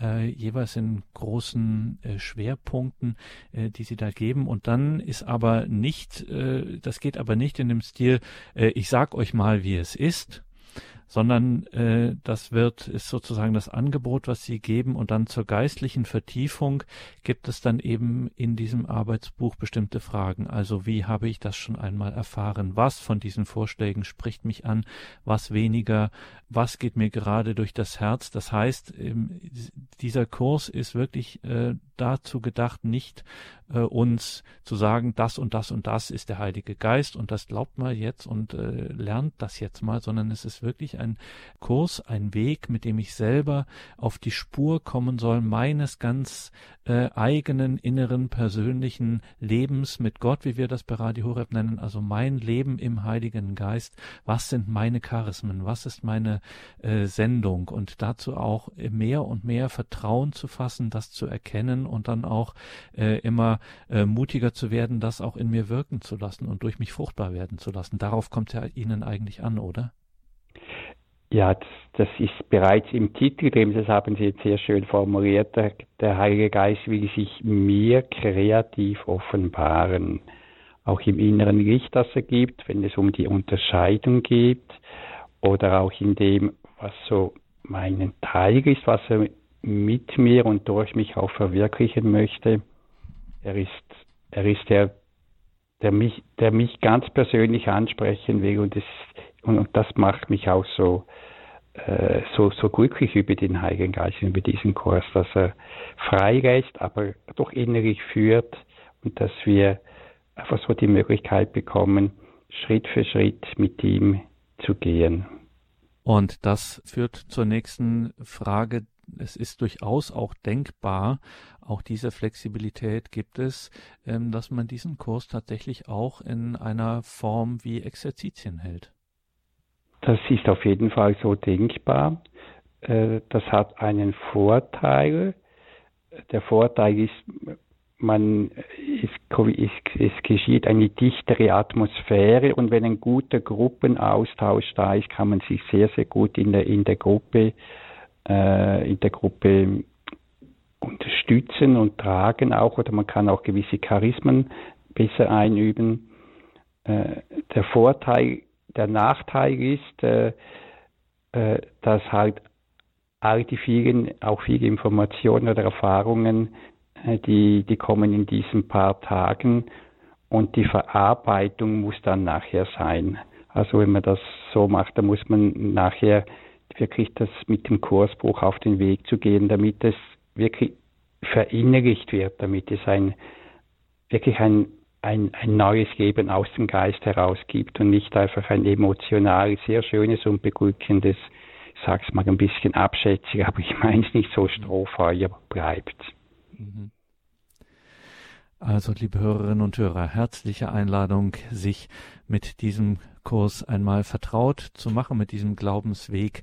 äh, jeweils in großen äh, Schwerpunkten, äh, die sie da geben. Und dann ist aber nicht, äh, das geht aber nicht in dem Stil, ich sag euch mal, wie es ist, sondern äh, das wird ist sozusagen das Angebot, was sie geben und dann zur geistlichen Vertiefung gibt es dann eben in diesem Arbeitsbuch bestimmte Fragen. Also wie habe ich das schon einmal erfahren? Was von diesen Vorschlägen spricht mich an? Was weniger? Was geht mir gerade durch das Herz? Das heißt, dieser Kurs ist wirklich äh, dazu gedacht, nicht äh, uns zu sagen, das und das und das ist der Heilige Geist und das glaubt mal jetzt und äh, lernt das jetzt mal, sondern es ist wirklich ein Kurs, ein Weg, mit dem ich selber auf die Spur kommen soll, meines ganz äh, eigenen inneren persönlichen Lebens mit Gott, wie wir das bei Radio Horeb nennen, also mein Leben im Heiligen Geist. Was sind meine Charismen? Was ist meine äh, Sendung? Und dazu auch mehr und mehr Vertrauen zu fassen, das zu erkennen und dann auch äh, immer äh, mutiger zu werden, das auch in mir wirken zu lassen und durch mich fruchtbar werden zu lassen. Darauf kommt ja Ihnen eigentlich an, oder? Ja, das, das ist bereits im Titel drin, das haben Sie jetzt sehr schön formuliert. Der, der Heilige Geist will sich mir kreativ offenbaren. Auch im inneren Licht, das er gibt, wenn es um die Unterscheidung geht, oder auch in dem, was so mein Teil ist, was er mit mir und durch mich auch verwirklichen möchte. Er ist, er ist der, der mich, der mich ganz persönlich ansprechen will und das, und, und das macht mich auch so, äh, so, so glücklich über den Heiligen Geist, über diesen Kurs, dass er freigeist, aber doch innerlich führt und dass wir einfach so die Möglichkeit bekommen, Schritt für Schritt mit ihm zu gehen. Und das führt zur nächsten Frage. Es ist durchaus auch denkbar, auch diese Flexibilität gibt es, ähm, dass man diesen Kurs tatsächlich auch in einer Form wie Exerzitien hält. Das ist auf jeden Fall so denkbar. Äh, das hat einen Vorteil. Der Vorteil ist, man, es, es, es geschieht eine dichtere Atmosphäre und wenn ein guter Gruppenaustausch da ist, kann man sich sehr, sehr gut in der, in der Gruppe, äh, in der Gruppe unterstützen und tragen auch oder man kann auch gewisse Charismen besser einüben. Äh, der Vorteil, der Nachteil ist, äh, äh, dass halt all die vielen, auch viele Informationen oder Erfahrungen äh, die, die kommen in diesen paar Tagen und die Verarbeitung muss dann nachher sein. Also wenn man das so macht, dann muss man nachher wirklich das mit dem Kursbuch auf den Weg zu gehen, damit es wirklich verinnerlicht wird, damit es ein wirklich ein, ein, ein neues Leben aus dem Geist heraus gibt und nicht einfach ein emotional sehr schönes und beglückendes, ich sag's mal ein bisschen abschätzig, aber ich meine es nicht so strohfeuer bleibt. Mhm. Also, liebe Hörerinnen und Hörer, herzliche Einladung, sich mit diesem Kurs einmal vertraut zu machen, mit diesem Glaubensweg,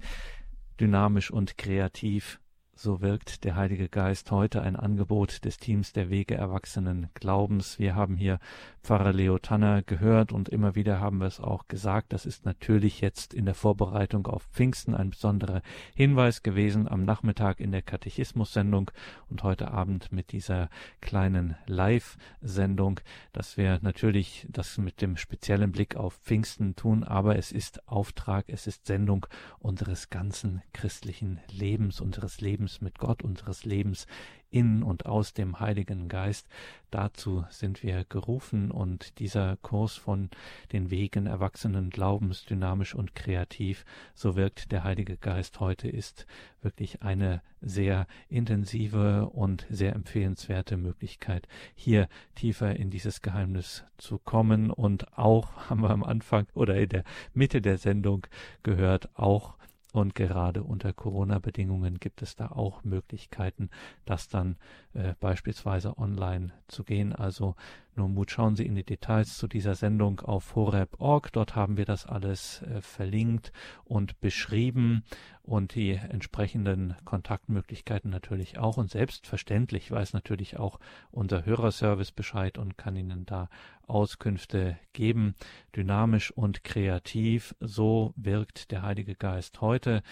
dynamisch und kreativ so wirkt der Heilige Geist heute ein Angebot des Teams der Wege Erwachsenen Glaubens. Wir haben hier Pfarrer Leo Tanner gehört und immer wieder haben wir es auch gesagt. Das ist natürlich jetzt in der Vorbereitung auf Pfingsten ein besonderer Hinweis gewesen am Nachmittag in der Katechismus-Sendung und heute Abend mit dieser kleinen Live-Sendung, dass wir natürlich das mit dem speziellen Blick auf Pfingsten tun, aber es ist Auftrag, es ist Sendung unseres ganzen christlichen Lebens, unseres Lebens Lebens mit Gott, unseres Lebens in und aus dem Heiligen Geist. Dazu sind wir gerufen und dieser Kurs von den Wegen erwachsenen Glaubens, dynamisch und kreativ, so wirkt der Heilige Geist heute, ist wirklich eine sehr intensive und sehr empfehlenswerte Möglichkeit, hier tiefer in dieses Geheimnis zu kommen und auch, [LAUGHS] haben wir am Anfang oder in der Mitte der Sendung gehört, auch und gerade unter Corona-Bedingungen gibt es da auch Möglichkeiten, das dann äh, beispielsweise online zu gehen. Also nur Mut, schauen Sie in die Details zu dieser Sendung auf horeb.org. Dort haben wir das alles äh, verlinkt und beschrieben und die entsprechenden Kontaktmöglichkeiten natürlich auch. Und selbstverständlich weiß natürlich auch unser Hörerservice Bescheid und kann Ihnen da Auskünfte geben. Dynamisch und kreativ, so wirkt der Heilige Geist heute.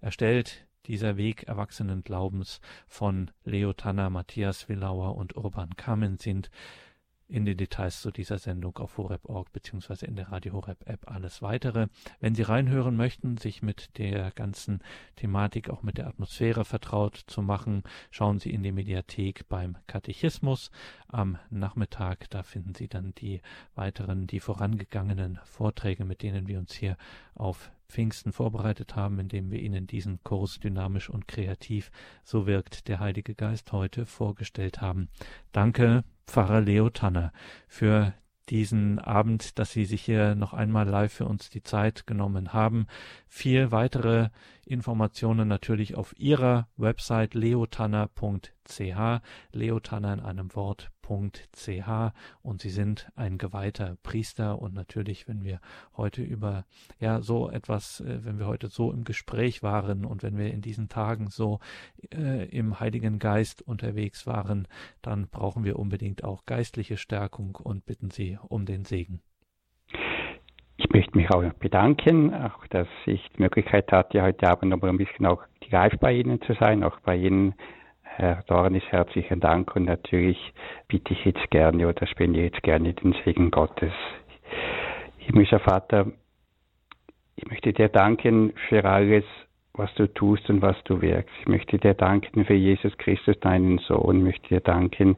Er stellt dieser Weg erwachsenen Glaubens von Leo Tanner, Matthias Willauer und Urban Kamen sind in den Details zu dieser Sendung auf horep.org beziehungsweise in der Radio Horep App alles weitere. Wenn Sie reinhören möchten, sich mit der ganzen Thematik, auch mit der Atmosphäre vertraut zu machen, schauen Sie in die Mediathek beim Katechismus am Nachmittag. Da finden Sie dann die weiteren, die vorangegangenen Vorträge, mit denen wir uns hier auf Pfingsten vorbereitet haben, indem wir Ihnen diesen Kurs dynamisch und kreativ, so wirkt der Heilige Geist heute vorgestellt haben. Danke, Pfarrer Leo Tanner, für diesen Abend, dass Sie sich hier noch einmal live für uns die Zeit genommen haben. Vier weitere Informationen natürlich auf Ihrer Website leotanner.ch, leotanner in einem Wort ch und Sie sind ein geweihter Priester und natürlich, wenn wir heute über ja so etwas, äh, wenn wir heute so im Gespräch waren und wenn wir in diesen Tagen so äh, im Heiligen Geist unterwegs waren, dann brauchen wir unbedingt auch geistliche Stärkung und bitten Sie um den Segen. Ich möchte mich auch bedanken, auch dass ich die Möglichkeit hatte, heute Abend noch ein bisschen auch live bei Ihnen zu sein, auch bei Ihnen Herr Dornis, herzlichen Dank und natürlich bitte ich jetzt gerne oder spende jetzt gerne den Segen Gottes. Himmlischer Vater, ich möchte dir danken für alles, was du tust und was du wirkst. Ich möchte dir danken für Jesus Christus, deinen Sohn. Ich möchte dir danken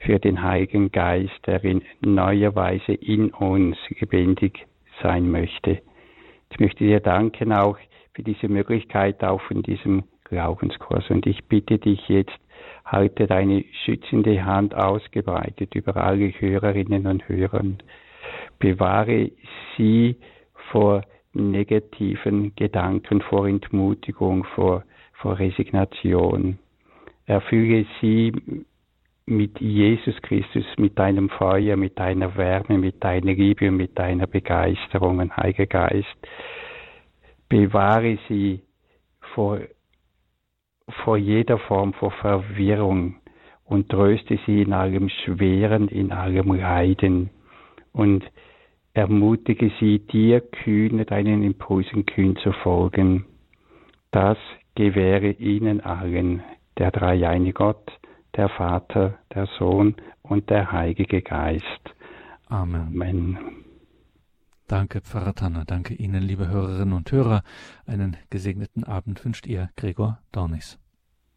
für den Heiligen Geist, der in neuer Weise in uns lebendig sein möchte. Ich möchte dir danken auch für diese Möglichkeit, auch von diesem Glaubenskurs. Und ich bitte dich jetzt, halte deine schützende Hand ausgebreitet über alle Hörerinnen und Hörer. Bewahre sie vor negativen Gedanken, vor Entmutigung, vor, vor Resignation. Erfülle sie mit Jesus Christus, mit deinem Feuer, mit deiner Wärme, mit deiner Liebe und mit deiner Begeisterung, Heiliger Geist. Bewahre sie vor vor jeder Form von Verwirrung und tröste sie in allem Schweren, in allem Leiden und ermutige sie, dir kühn, deinen Impulsen kühn zu folgen. Das gewähre ihnen allen, der dreieine Gott, der Vater, der Sohn und der Heilige Geist. Amen. Amen. Danke, Pfarrer Tanner. Danke Ihnen, liebe Hörerinnen und Hörer. Einen gesegneten Abend wünscht Ihr Gregor Dornis.